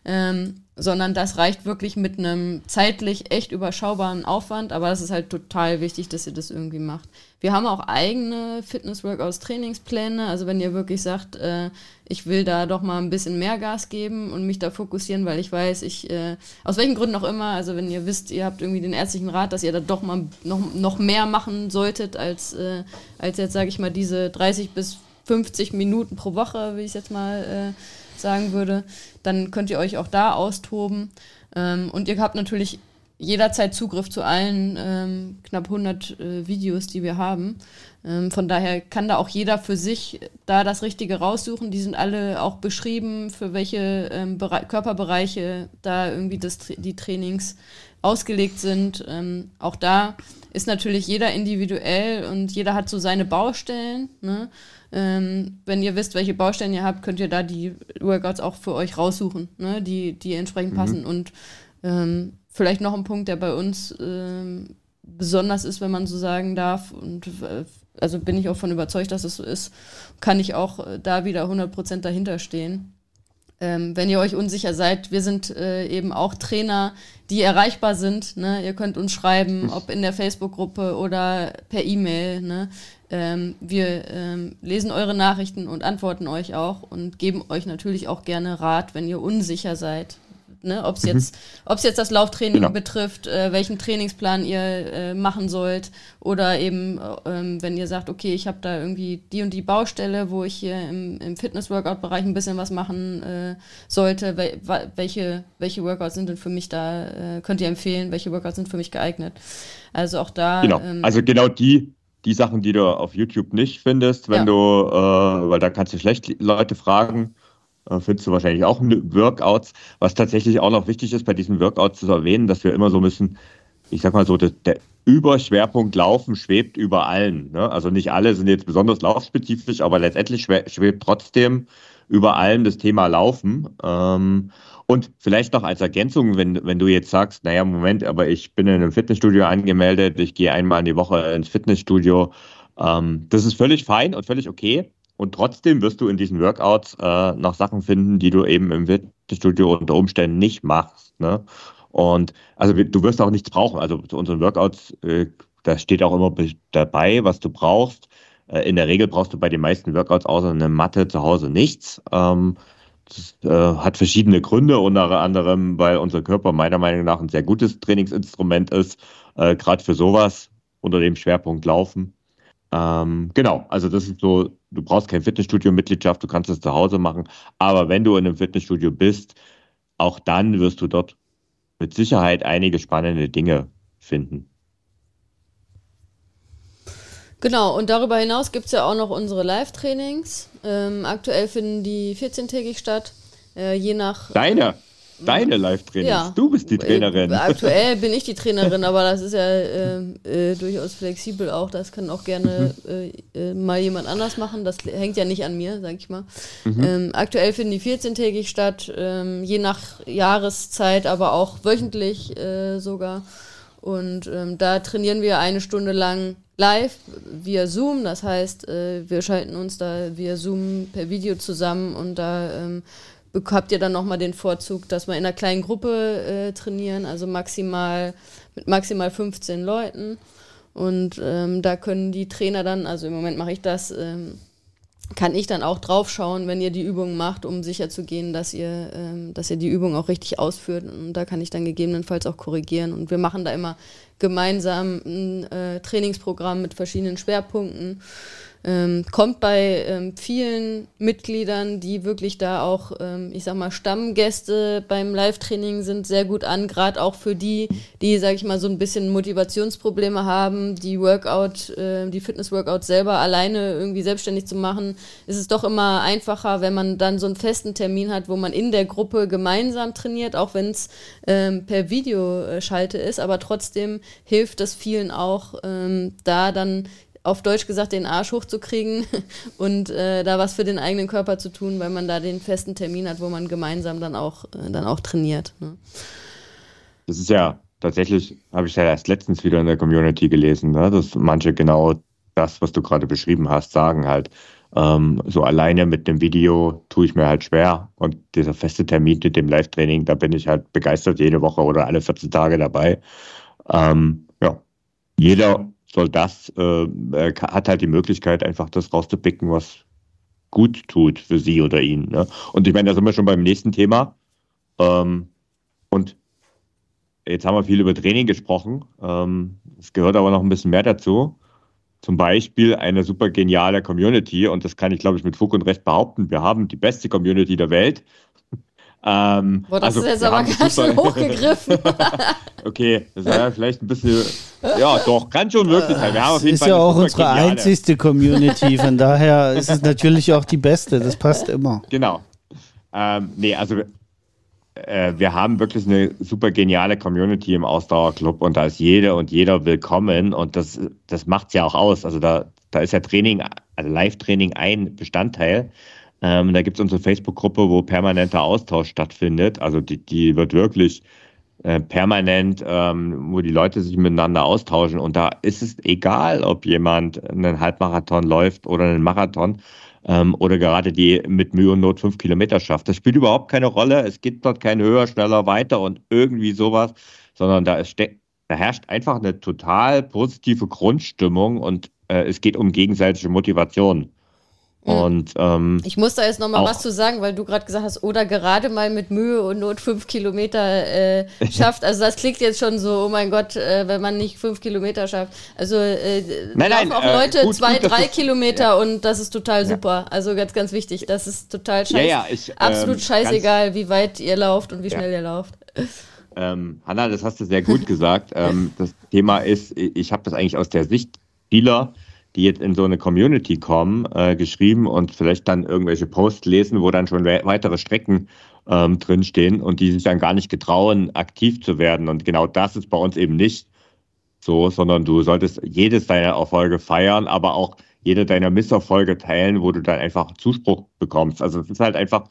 [SPEAKER 3] Ähm, sondern das reicht wirklich mit einem zeitlich echt überschaubaren Aufwand, aber das ist halt total wichtig, dass ihr das irgendwie macht. Wir haben auch eigene Fitness-Workouts, Trainingspläne, also wenn ihr wirklich sagt, äh, ich will da doch mal ein bisschen mehr Gas geben und mich da fokussieren, weil ich weiß, ich, äh, aus welchen Gründen auch immer, also wenn ihr wisst, ihr habt irgendwie den ärztlichen Rat, dass ihr da doch mal noch, noch mehr machen solltet, als, äh, als jetzt, sage ich mal, diese 30 bis 50 Minuten pro Woche, wie ich es jetzt mal äh, sagen würde, dann könnt ihr euch auch da austoben. Ähm, und ihr habt natürlich jederzeit Zugriff zu allen ähm, knapp 100 äh, Videos, die wir haben. Ähm, von daher kann da auch jeder für sich da das Richtige raussuchen. Die sind alle auch beschrieben, für welche ähm, Körperbereiche da irgendwie das, die Trainings ausgelegt sind. Ähm, auch da ist natürlich jeder individuell und jeder hat so seine Baustellen. Ne? Ähm, wenn ihr wisst, welche Baustellen ihr habt, könnt ihr da die Workouts auch für euch raussuchen, ne? die, die entsprechend mhm. passen. Und ähm, vielleicht noch ein Punkt, der bei uns ähm, besonders ist, wenn man so sagen darf. Und äh, also bin ich auch von überzeugt, dass es so ist, kann ich auch äh, da wieder 100% dahinter stehen. Ähm, wenn ihr euch unsicher seid, wir sind äh, eben auch Trainer, die erreichbar sind. Ne? Ihr könnt uns schreiben, ob in der Facebook-Gruppe oder per E-Mail. Ne? Ähm, wir ähm, lesen eure Nachrichten und antworten euch auch und geben euch natürlich auch gerne Rat, wenn ihr unsicher seid. Ne? Ob es mhm. jetzt, ob's jetzt das Lauftraining genau. betrifft, äh, welchen Trainingsplan ihr äh, machen sollt oder eben, äh, wenn ihr sagt, okay, ich habe da irgendwie die und die Baustelle, wo ich hier im, im Fitness-Workout-Bereich ein bisschen was machen äh, sollte, wel welche, welche Workouts sind denn für mich da, äh, könnt ihr empfehlen, welche Workouts sind für mich geeignet. Also auch da.
[SPEAKER 1] Genau, ähm, also genau die die Sachen, die du auf YouTube nicht findest, wenn ja. du, äh, weil da kannst du schlecht Leute fragen, findest du wahrscheinlich auch Workouts. Was tatsächlich auch noch wichtig ist, bei diesen Workouts zu erwähnen, dass wir immer so müssen, ich sag mal so, der, der Überschwerpunkt Laufen schwebt über allen. Ne? Also nicht alle sind jetzt besonders laufspezifisch, aber letztendlich schwebt trotzdem über allem das Thema Laufen. Ähm, und vielleicht noch als Ergänzung, wenn, wenn du jetzt sagst, naja, Moment, aber ich bin in einem Fitnessstudio angemeldet, ich gehe einmal in die Woche ins Fitnessstudio. Ähm, das ist völlig fein und völlig okay. Und trotzdem wirst du in diesen Workouts äh, noch Sachen finden, die du eben im Fitnessstudio unter Umständen nicht machst. Ne? Und also du wirst auch nichts brauchen. Also zu unseren Workouts, äh, da steht auch immer dabei, was du brauchst. Äh, in der Regel brauchst du bei den meisten Workouts außer eine Matte zu Hause nichts. Ähm, das äh, hat verschiedene Gründe, unter anderem, weil unser Körper meiner Meinung nach ein sehr gutes Trainingsinstrument ist, äh, gerade für sowas unter dem Schwerpunkt Laufen. Ähm, genau, also das ist so, du brauchst kein Fitnessstudio-Mitgliedschaft, du kannst es zu Hause machen, aber wenn du in einem Fitnessstudio bist, auch dann wirst du dort mit Sicherheit einige spannende Dinge finden.
[SPEAKER 3] Genau, und darüber hinaus gibt es ja auch noch unsere Live-Trainings. Ähm, aktuell finden die 14-tägig statt. Äh, je nach.
[SPEAKER 1] Deine? Deine Live-Trainings? Ja. Du bist die Trainerin.
[SPEAKER 3] Äh, aktuell bin ich die Trainerin, aber das ist ja äh, äh, durchaus flexibel auch. Das kann auch gerne mhm. äh, mal jemand anders machen. Das hängt ja nicht an mir, sag ich mal. Mhm. Ähm, aktuell finden die 14-tägig statt, ähm, je nach Jahreszeit, aber auch wöchentlich äh, sogar. Und ähm, da trainieren wir eine Stunde lang live via Zoom. Das heißt, äh, wir schalten uns da via Zoom per Video zusammen und da ähm, habt ihr dann nochmal den Vorzug, dass wir in einer kleinen Gruppe äh, trainieren, also maximal mit maximal 15 Leuten. Und ähm, da können die Trainer dann, also im Moment mache ich das, ähm, kann ich dann auch drauf schauen, wenn ihr die Übung macht, um sicherzugehen, dass ihr, ähm, dass ihr die Übung auch richtig ausführt. Und da kann ich dann gegebenenfalls auch korrigieren. Und wir machen da immer gemeinsam ein äh, Trainingsprogramm mit verschiedenen Schwerpunkten ähm, kommt bei ähm, vielen Mitgliedern, die wirklich da auch, ähm, ich sag mal, Stammgäste beim Live-Training sind, sehr gut an. Gerade auch für die, die, sag ich mal, so ein bisschen Motivationsprobleme haben, die Workout, äh, die Fitness-Workout selber alleine irgendwie selbstständig zu machen, ist es doch immer einfacher, wenn man dann so einen festen Termin hat, wo man in der Gruppe gemeinsam trainiert, auch wenn es ähm, per Videoschalte ist. Aber trotzdem hilft es vielen auch, ähm, da dann auf Deutsch gesagt, den Arsch hochzukriegen und äh, da was für den eigenen Körper zu tun, weil man da den festen Termin hat, wo man gemeinsam dann auch, äh, dann auch trainiert. Ne?
[SPEAKER 1] Das ist ja tatsächlich, habe ich ja erst letztens wieder in der Community gelesen, ne, dass manche genau das, was du gerade beschrieben hast, sagen halt. Ähm, so alleine mit dem Video tue ich mir halt schwer. Und dieser feste Termin mit dem Live-Training, da bin ich halt begeistert jede Woche oder alle 14 Tage dabei. Ähm, ja, jeder soll das, äh, hat halt die Möglichkeit, einfach das rauszupicken, was gut tut für sie oder ihn. Ne? Und ich meine, da sind wir schon beim nächsten Thema. Ähm, und jetzt haben wir viel über Training gesprochen. Ähm, es gehört aber noch ein bisschen mehr dazu. Zum Beispiel eine super geniale Community und das kann ich, glaube ich, mit Fug und Recht behaupten. Wir haben die beste Community der Welt.
[SPEAKER 3] Ähm, Boah, das also, ist jetzt aber ganz schön hochgegriffen.
[SPEAKER 1] okay, das wäre vielleicht ein bisschen, ja, doch, kann schon wirklich sein. Wir
[SPEAKER 2] haben auf jeden ist Fall ja auch unsere geniale. einzigste Community, von daher ist es natürlich auch die beste, das passt immer.
[SPEAKER 1] Genau. Ähm, nee, also äh, wir haben wirklich eine super geniale Community im Ausdauerclub und da ist jede und jeder willkommen und das, das macht es ja auch aus. Also da, da ist ja Training, also Live-Training ein Bestandteil. Ähm, da gibt es unsere Facebook-Gruppe, wo permanenter Austausch stattfindet. Also die, die wird wirklich äh, permanent, ähm, wo die Leute sich miteinander austauschen. Und da ist es egal, ob jemand einen Halbmarathon läuft oder einen Marathon ähm, oder gerade die mit Mühe und Not fünf Kilometer schafft. Das spielt überhaupt keine Rolle. Es gibt dort kein höher, schneller, weiter und irgendwie sowas, sondern da, ist, da herrscht einfach eine total positive Grundstimmung und äh, es geht um gegenseitige Motivation. Mhm. Und ähm,
[SPEAKER 3] ich muss da jetzt nochmal was zu sagen, weil du gerade gesagt hast, oder gerade mal mit Mühe und Not fünf Kilometer äh, schafft. Also das klingt jetzt schon so, oh mein Gott, äh, wenn man nicht fünf Kilometer schafft. Also äh, nein, nein, auch äh, Leute gut, zwei, gut, drei Kilometer ja. und das ist total ja. super. Also ganz, ganz wichtig. Das ist total scheiße. Ja, ich, absolut ähm, scheißegal, wie weit ihr lauft und wie schnell ihr lauft.
[SPEAKER 1] Ähm, Hanna, das hast du sehr gut gesagt. Ähm, das Thema ist, ich habe das eigentlich aus der Sicht vieler die jetzt in so eine Community kommen, äh, geschrieben und vielleicht dann irgendwelche Posts lesen, wo dann schon weitere Strecken ähm, drinstehen und die sich dann gar nicht getrauen, aktiv zu werden. Und genau das ist bei uns eben nicht so, sondern du solltest jedes deiner Erfolge feiern, aber auch jede deiner Misserfolge teilen, wo du dann einfach Zuspruch bekommst. Also es ist halt einfach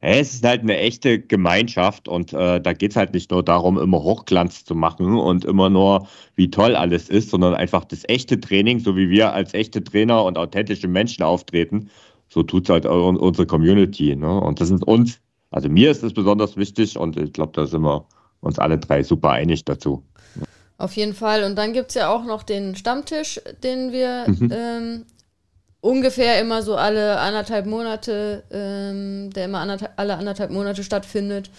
[SPEAKER 1] es ist halt eine echte Gemeinschaft und äh, da geht es halt nicht nur darum, immer Hochglanz zu machen und immer nur, wie toll alles ist, sondern einfach das echte Training, so wie wir als echte Trainer und authentische Menschen auftreten, so tut es halt unsere Community. Ne? Und das ist uns, also mir ist es besonders wichtig und ich glaube, da sind wir uns alle drei super einig dazu.
[SPEAKER 3] Auf jeden Fall. Und dann gibt es ja auch noch den Stammtisch, den wir mhm. ähm, ungefähr immer so alle anderthalb Monate, ähm, der immer anderthalb, alle anderthalb Monate stattfindet,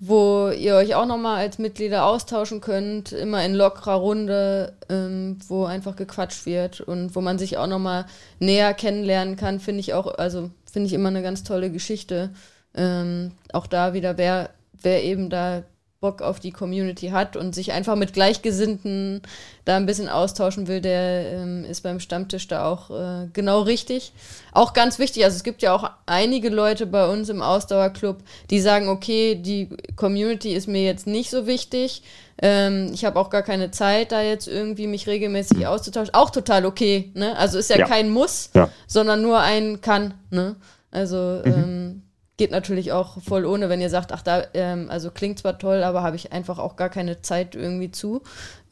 [SPEAKER 3] wo ihr euch auch nochmal als Mitglieder austauschen könnt, immer in lockerer Runde, ähm, wo einfach gequatscht wird und wo man sich auch nochmal näher kennenlernen kann, finde ich auch, also finde ich immer eine ganz tolle Geschichte. Ähm, auch da wieder, wer, wer eben da Bock auf die Community hat und sich einfach mit Gleichgesinnten da ein bisschen austauschen will, der ähm, ist beim Stammtisch da auch äh, genau richtig. Auch ganz wichtig, also es gibt ja auch einige Leute bei uns im Ausdauerclub, die sagen, okay, die Community ist mir jetzt nicht so wichtig. Ähm, ich habe auch gar keine Zeit, da jetzt irgendwie mich regelmäßig auszutauschen. Auch total okay, ne? Also ist ja, ja. kein Muss, ja. sondern nur ein kann, ne? Also mhm. ähm, geht natürlich auch voll ohne, wenn ihr sagt, ach da, ähm, also klingt zwar toll, aber habe ich einfach auch gar keine Zeit irgendwie zu.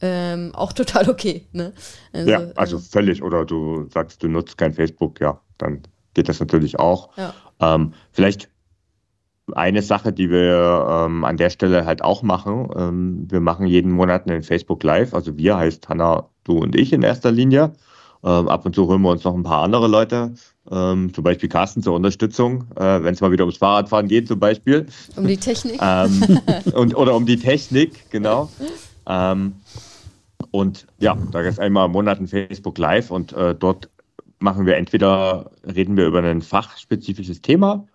[SPEAKER 3] Ähm, auch total okay. Ne?
[SPEAKER 1] Also, ja, also ähm, völlig. Oder du sagst, du nutzt kein Facebook, ja, dann geht das natürlich auch. Ja. Ähm, vielleicht eine Sache, die wir ähm, an der Stelle halt auch machen, ähm, wir machen jeden Monat einen Facebook Live, also wir heißt Hanna, du und ich in erster Linie. Ähm, ab und zu holen wir uns noch ein paar andere Leute, ähm, zum Beispiel Carsten zur Unterstützung, äh, wenn es mal wieder ums Fahrradfahren geht zum Beispiel.
[SPEAKER 3] Um die Technik.
[SPEAKER 1] ähm, und, oder um die Technik, genau. Ähm, und ja, da ist einmal im Monat ein Facebook Live und äh, dort machen wir entweder, reden wir über ein fachspezifisches Thema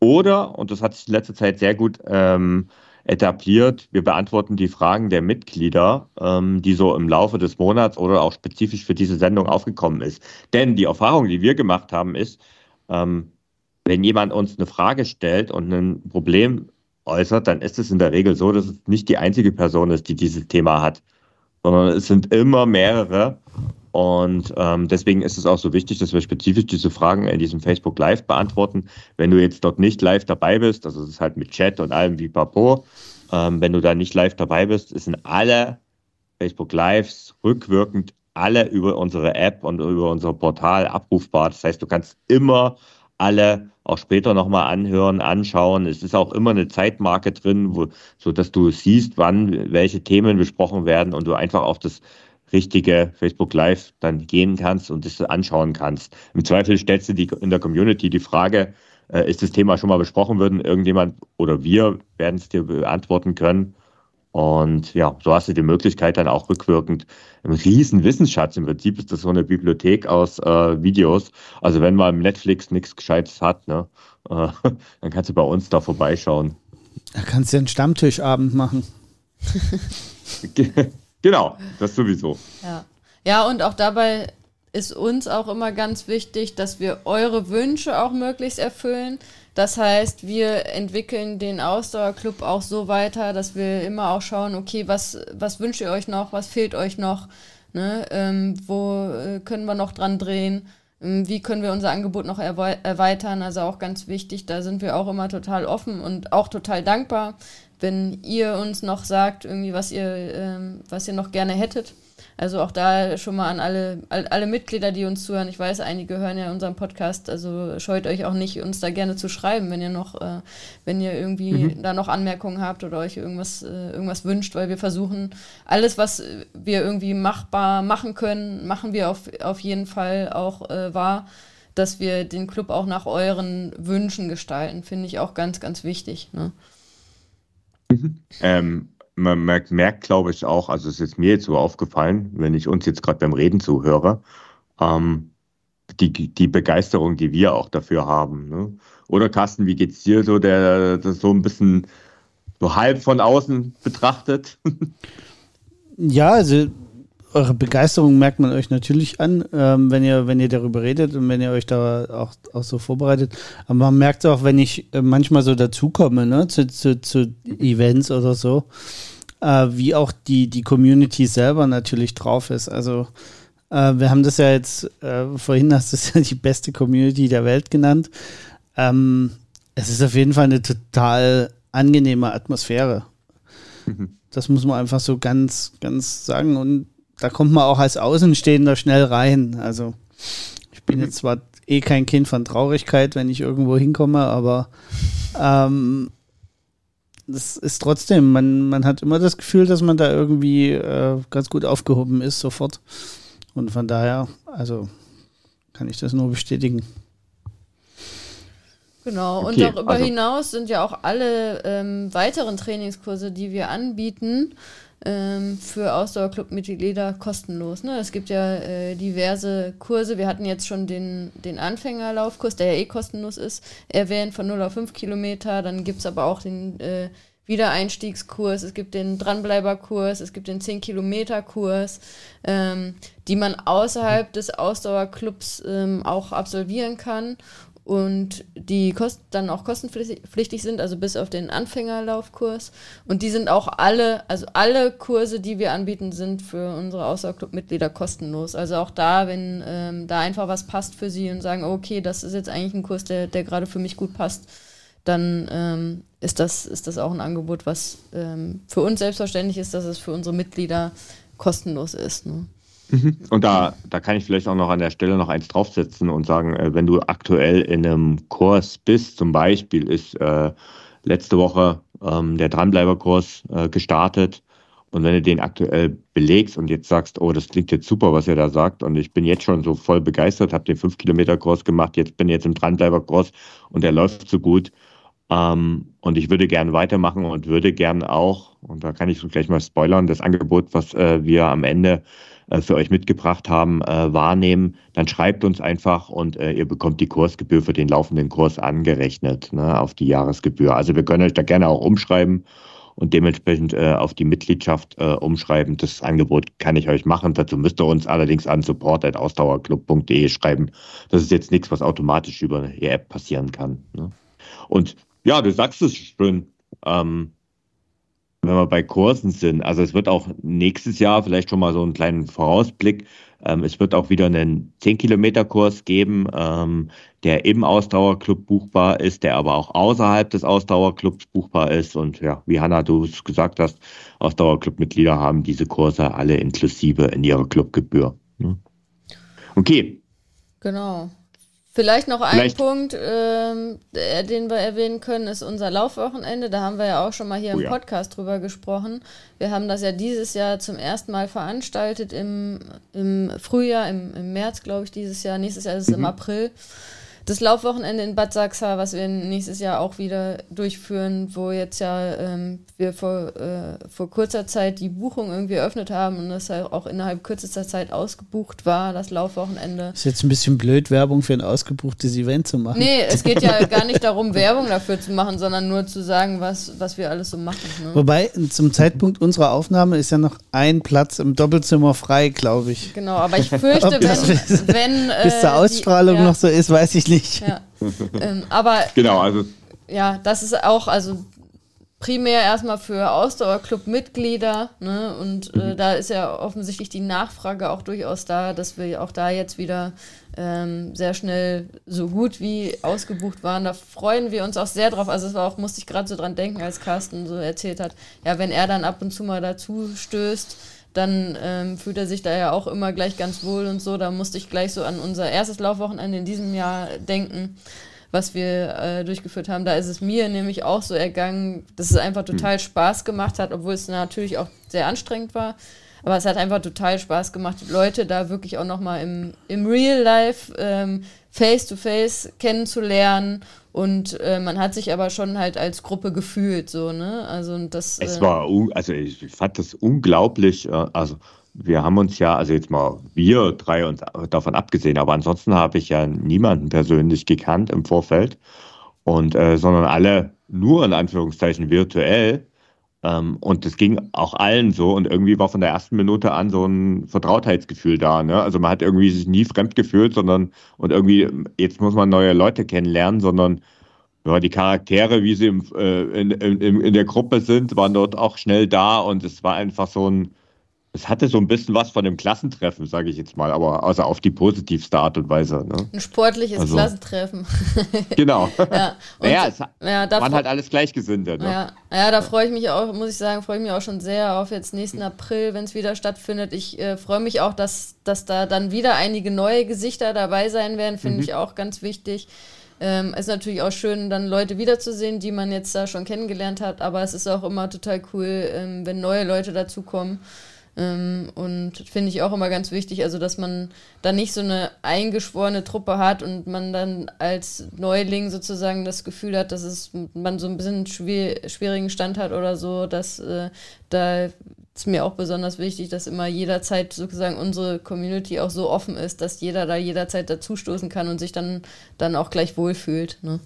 [SPEAKER 1] oder, und das hat sich in letzter Zeit sehr gut ähm, etabliert. Wir beantworten die Fragen der Mitglieder, ähm, die so im Laufe des Monats oder auch spezifisch für diese Sendung aufgekommen ist. Denn die Erfahrung, die wir gemacht haben, ist, ähm, wenn jemand uns eine Frage stellt und ein Problem äußert, dann ist es in der Regel so, dass es nicht die einzige Person ist, die dieses Thema hat, sondern es sind immer mehrere. Und ähm, deswegen ist es auch so wichtig, dass wir spezifisch diese Fragen in diesem Facebook Live beantworten. Wenn du jetzt dort nicht live dabei bist, also es ist halt mit Chat und allem wie Papo, ähm, wenn du da nicht live dabei bist, sind alle Facebook Lives rückwirkend alle über unsere App und über unser Portal abrufbar. Das heißt, du kannst immer alle auch später nochmal anhören, anschauen. Es ist auch immer eine Zeitmarke drin, wo, so dass du siehst, wann welche Themen besprochen werden und du einfach auf das richtige Facebook Live dann gehen kannst und das anschauen kannst. Im Zweifel stellst du die in der Community die Frage, äh, ist das Thema schon mal besprochen worden? Irgendjemand oder wir werden es dir beantworten können. Und ja, so hast du die Möglichkeit dann auch rückwirkend einen riesen Wissensschatz. Im Prinzip ist das so eine Bibliothek aus äh, Videos. Also wenn man Netflix nichts Gescheites hat, ne, äh, dann kannst du bei uns da vorbeischauen.
[SPEAKER 2] Da kannst du einen Stammtischabend machen.
[SPEAKER 1] genau, das sowieso.
[SPEAKER 3] Ja. ja, und auch dabei ist uns auch immer ganz wichtig, dass wir eure Wünsche auch möglichst erfüllen. Das heißt, wir entwickeln den Ausdauerclub auch so weiter, dass wir immer auch schauen, okay, was, was wünscht ihr euch noch, was fehlt euch noch, ne? Ähm, wo äh, können wir noch dran drehen, ähm, wie können wir unser Angebot noch erweitern, also auch ganz wichtig, da sind wir auch immer total offen und auch total dankbar, wenn ihr uns noch sagt, irgendwie, was ihr, ähm, was ihr noch gerne hättet. Also auch da schon mal an alle, alle Mitglieder, die uns zuhören. Ich weiß, einige hören ja unseren Podcast, also scheut euch auch nicht, uns da gerne zu schreiben, wenn ihr noch, äh, wenn ihr irgendwie mhm. da noch Anmerkungen habt oder euch irgendwas, äh, irgendwas wünscht, weil wir versuchen, alles, was wir irgendwie machbar machen können, machen wir auf, auf jeden Fall auch äh, wahr, dass wir den Club auch nach euren Wünschen gestalten, finde ich auch ganz, ganz wichtig. Ne?
[SPEAKER 1] Mhm. Ähm, man merkt, merkt glaube ich, auch, also es ist mir jetzt so aufgefallen, wenn ich uns jetzt gerade beim Reden zuhöre, ähm, die, die Begeisterung, die wir auch dafür haben. Ne? Oder Carsten, wie geht's dir so, der das so ein bisschen so halb von außen betrachtet?
[SPEAKER 2] ja, also eure Begeisterung merkt man euch natürlich an, ähm, wenn ihr, wenn ihr darüber redet und wenn ihr euch da auch, auch so vorbereitet. Aber man merkt auch, wenn ich äh, manchmal so dazukomme, ne, zu, zu, zu Events oder so, äh, wie auch die, die Community selber natürlich drauf ist. Also äh, wir haben das ja jetzt, äh, vorhin hast du es ja die beste Community der Welt genannt. Ähm, es ist auf jeden Fall eine total angenehme Atmosphäre. Mhm. Das muss man einfach so ganz, ganz sagen. Und da kommt man auch als Außenstehender schnell rein. Also ich bin jetzt zwar eh kein Kind von Traurigkeit, wenn ich irgendwo hinkomme, aber ähm, das ist trotzdem, man, man hat immer das Gefühl, dass man da irgendwie äh, ganz gut aufgehoben ist sofort. Und von daher, also kann ich das nur bestätigen.
[SPEAKER 3] Genau, okay, und darüber also, hinaus sind ja auch alle ähm, weiteren Trainingskurse, die wir anbieten, ähm, für Ausdauerclub-Mitglieder kostenlos. Ne? Es gibt ja äh, diverse Kurse. Wir hatten jetzt schon den, den Anfängerlaufkurs, der ja eh kostenlos ist, erwähnt von 0 auf 5 Kilometer. Dann gibt es aber auch den äh, Wiedereinstiegskurs, es gibt den Dranbleiberkurs, es gibt den 10-Kilometer-Kurs, ähm, die man außerhalb des Ausdauerclubs ähm, auch absolvieren kann und die Kost dann auch kostenpflichtig sind, also bis auf den Anfängerlaufkurs. Und die sind auch alle, also alle Kurse, die wir anbieten, sind für unsere Ausdauerclub-Mitglieder kostenlos. Also auch da, wenn ähm, da einfach was passt für sie und sagen, okay, das ist jetzt eigentlich ein Kurs, der, der gerade für mich gut passt, dann ähm, ist, das, ist das auch ein Angebot, was ähm, für uns selbstverständlich ist, dass es für unsere Mitglieder kostenlos ist. Ne?
[SPEAKER 1] Mhm. Und da, da kann ich vielleicht auch noch an der Stelle noch eins draufsetzen und sagen, äh, wenn du aktuell in einem Kurs bist, zum Beispiel ist äh, letzte Woche ähm, der Dranbleiberkurs äh, gestartet und wenn du den aktuell belegst und jetzt sagst, oh, das klingt jetzt super, was er da sagt und ich bin jetzt schon so voll begeistert, habe den 5-Kilometer-Kurs gemacht, jetzt bin ich jetzt im Dranbleiberkurs und der läuft so gut, ähm, und ich würde gern weitermachen und würde gern auch, und da kann ich gleich mal spoilern, das Angebot, was äh, wir am Ende äh, für euch mitgebracht haben, äh, wahrnehmen, dann schreibt uns einfach und äh, ihr bekommt die Kursgebühr für den laufenden Kurs angerechnet ne, auf die Jahresgebühr. Also wir können euch da gerne auch umschreiben und dementsprechend äh, auf die Mitgliedschaft äh, umschreiben. Das Angebot kann ich euch machen. Dazu müsst ihr uns allerdings an support.ausdauerclub.de schreiben. Das ist jetzt nichts, was automatisch über die App passieren kann. Ne? Und ja, du sagst es schön. Ähm, wenn wir bei Kursen sind, also es wird auch nächstes Jahr vielleicht schon mal so einen kleinen Vorausblick. Ähm, es wird auch wieder einen 10-Kilometer-Kurs geben, ähm, der im Ausdauerclub buchbar ist, der aber auch außerhalb des Ausdauerclubs buchbar ist. Und ja, wie Hanna, du es gesagt hast, Ausdauerclub-Mitglieder haben diese Kurse alle inklusive in ihrer Clubgebühr. Ne? Okay.
[SPEAKER 3] Genau. Vielleicht noch ein Vielleicht. Punkt, ähm, den wir erwähnen können, ist unser Laufwochenende. Da haben wir ja auch schon mal hier oh, im Podcast ja. drüber gesprochen. Wir haben das ja dieses Jahr zum ersten Mal veranstaltet im, im Frühjahr, im, im März, glaube ich, dieses Jahr. Nächstes Jahr ist es mhm. im April das Laufwochenende in Bad Sachsa, was wir nächstes Jahr auch wieder durchführen, wo jetzt ja ähm, wir vor, äh, vor kurzer Zeit die Buchung irgendwie eröffnet haben und das halt auch innerhalb kürzester Zeit ausgebucht war, das Laufwochenende.
[SPEAKER 2] Ist jetzt ein bisschen blöd, Werbung für ein ausgebuchtes Event zu machen.
[SPEAKER 3] Nee, es geht ja gar nicht darum, Werbung dafür zu machen, sondern nur zu sagen, was, was wir alles so machen. Ne?
[SPEAKER 2] Wobei, zum Zeitpunkt unserer Aufnahme ist ja noch ein Platz im Doppelzimmer frei, glaube ich.
[SPEAKER 3] Genau, aber ich fürchte, wenn, wenn
[SPEAKER 2] äh, bis zur Ausstrahlung die, ja. noch so ist, weiß ich nicht nicht.
[SPEAKER 3] Ja. ähm, aber
[SPEAKER 1] genau, also
[SPEAKER 3] ja, das ist auch also primär erstmal für Ausdauerclub-Mitglieder ne? und äh, mhm. da ist ja offensichtlich die Nachfrage auch durchaus da, dass wir auch da jetzt wieder ähm, sehr schnell so gut wie ausgebucht waren. Da freuen wir uns auch sehr drauf. Also es war auch, musste ich gerade so dran denken, als Carsten so erzählt hat, ja, wenn er dann ab und zu mal dazu stößt, dann ähm, fühlt er sich da ja auch immer gleich ganz wohl und so. Da musste ich gleich so an unser erstes Laufwochenende in diesem Jahr denken, was wir äh, durchgeführt haben. Da ist es mir nämlich auch so ergangen, dass es einfach total mhm. Spaß gemacht hat, obwohl es natürlich auch sehr anstrengend war. Aber es hat einfach total Spaß gemacht, Leute da wirklich auch nochmal im, im Real Life ähm, face to face kennenzulernen und äh, man hat sich aber schon halt als Gruppe gefühlt, so, ne? Also das.
[SPEAKER 1] Es äh, war, also ich fand das unglaublich. Äh, also wir haben uns ja, also jetzt mal wir drei uns davon abgesehen, aber ansonsten habe ich ja niemanden persönlich gekannt im Vorfeld und äh, sondern alle nur in Anführungszeichen virtuell. Ähm, und das ging auch allen so und irgendwie war von der ersten Minute an so ein Vertrautheitsgefühl da. Ne? Also man hat irgendwie sich nie fremd gefühlt, sondern und irgendwie, jetzt muss man neue Leute kennenlernen, sondern ja, die Charaktere, wie sie im, äh, in, in, in der Gruppe sind, waren dort auch schnell da und es war einfach so ein, es hatte so ein bisschen was von einem Klassentreffen, sage ich jetzt mal, aber also auf die positivste Art und Weise. Ne?
[SPEAKER 3] Ein sportliches also, Klassentreffen.
[SPEAKER 1] genau. ja, naja, es ja, waren halt alles Gleichgesinnte. Ne?
[SPEAKER 3] Ja. ja, da freue ich mich auch, muss ich sagen, freue ich mich auch schon sehr auf jetzt nächsten April, wenn es wieder stattfindet. Ich äh, freue mich auch, dass, dass da dann wieder einige neue Gesichter dabei sein werden, finde mhm. ich auch ganz wichtig. Ähm, ist natürlich auch schön, dann Leute wiederzusehen, die man jetzt da schon kennengelernt hat, aber es ist auch immer total cool, ähm, wenn neue Leute dazukommen. Ähm, und finde ich auch immer ganz wichtig, also dass man da nicht so eine eingeschworene Truppe hat und man dann als Neuling sozusagen das Gefühl hat, dass es man so ein bisschen schwer, schwierigen Stand hat oder so, dass äh, da ist mir auch besonders wichtig, dass immer jederzeit sozusagen unsere Community auch so offen ist, dass jeder da jederzeit dazustoßen kann und sich dann, dann auch gleich wohlfühlt. Ne?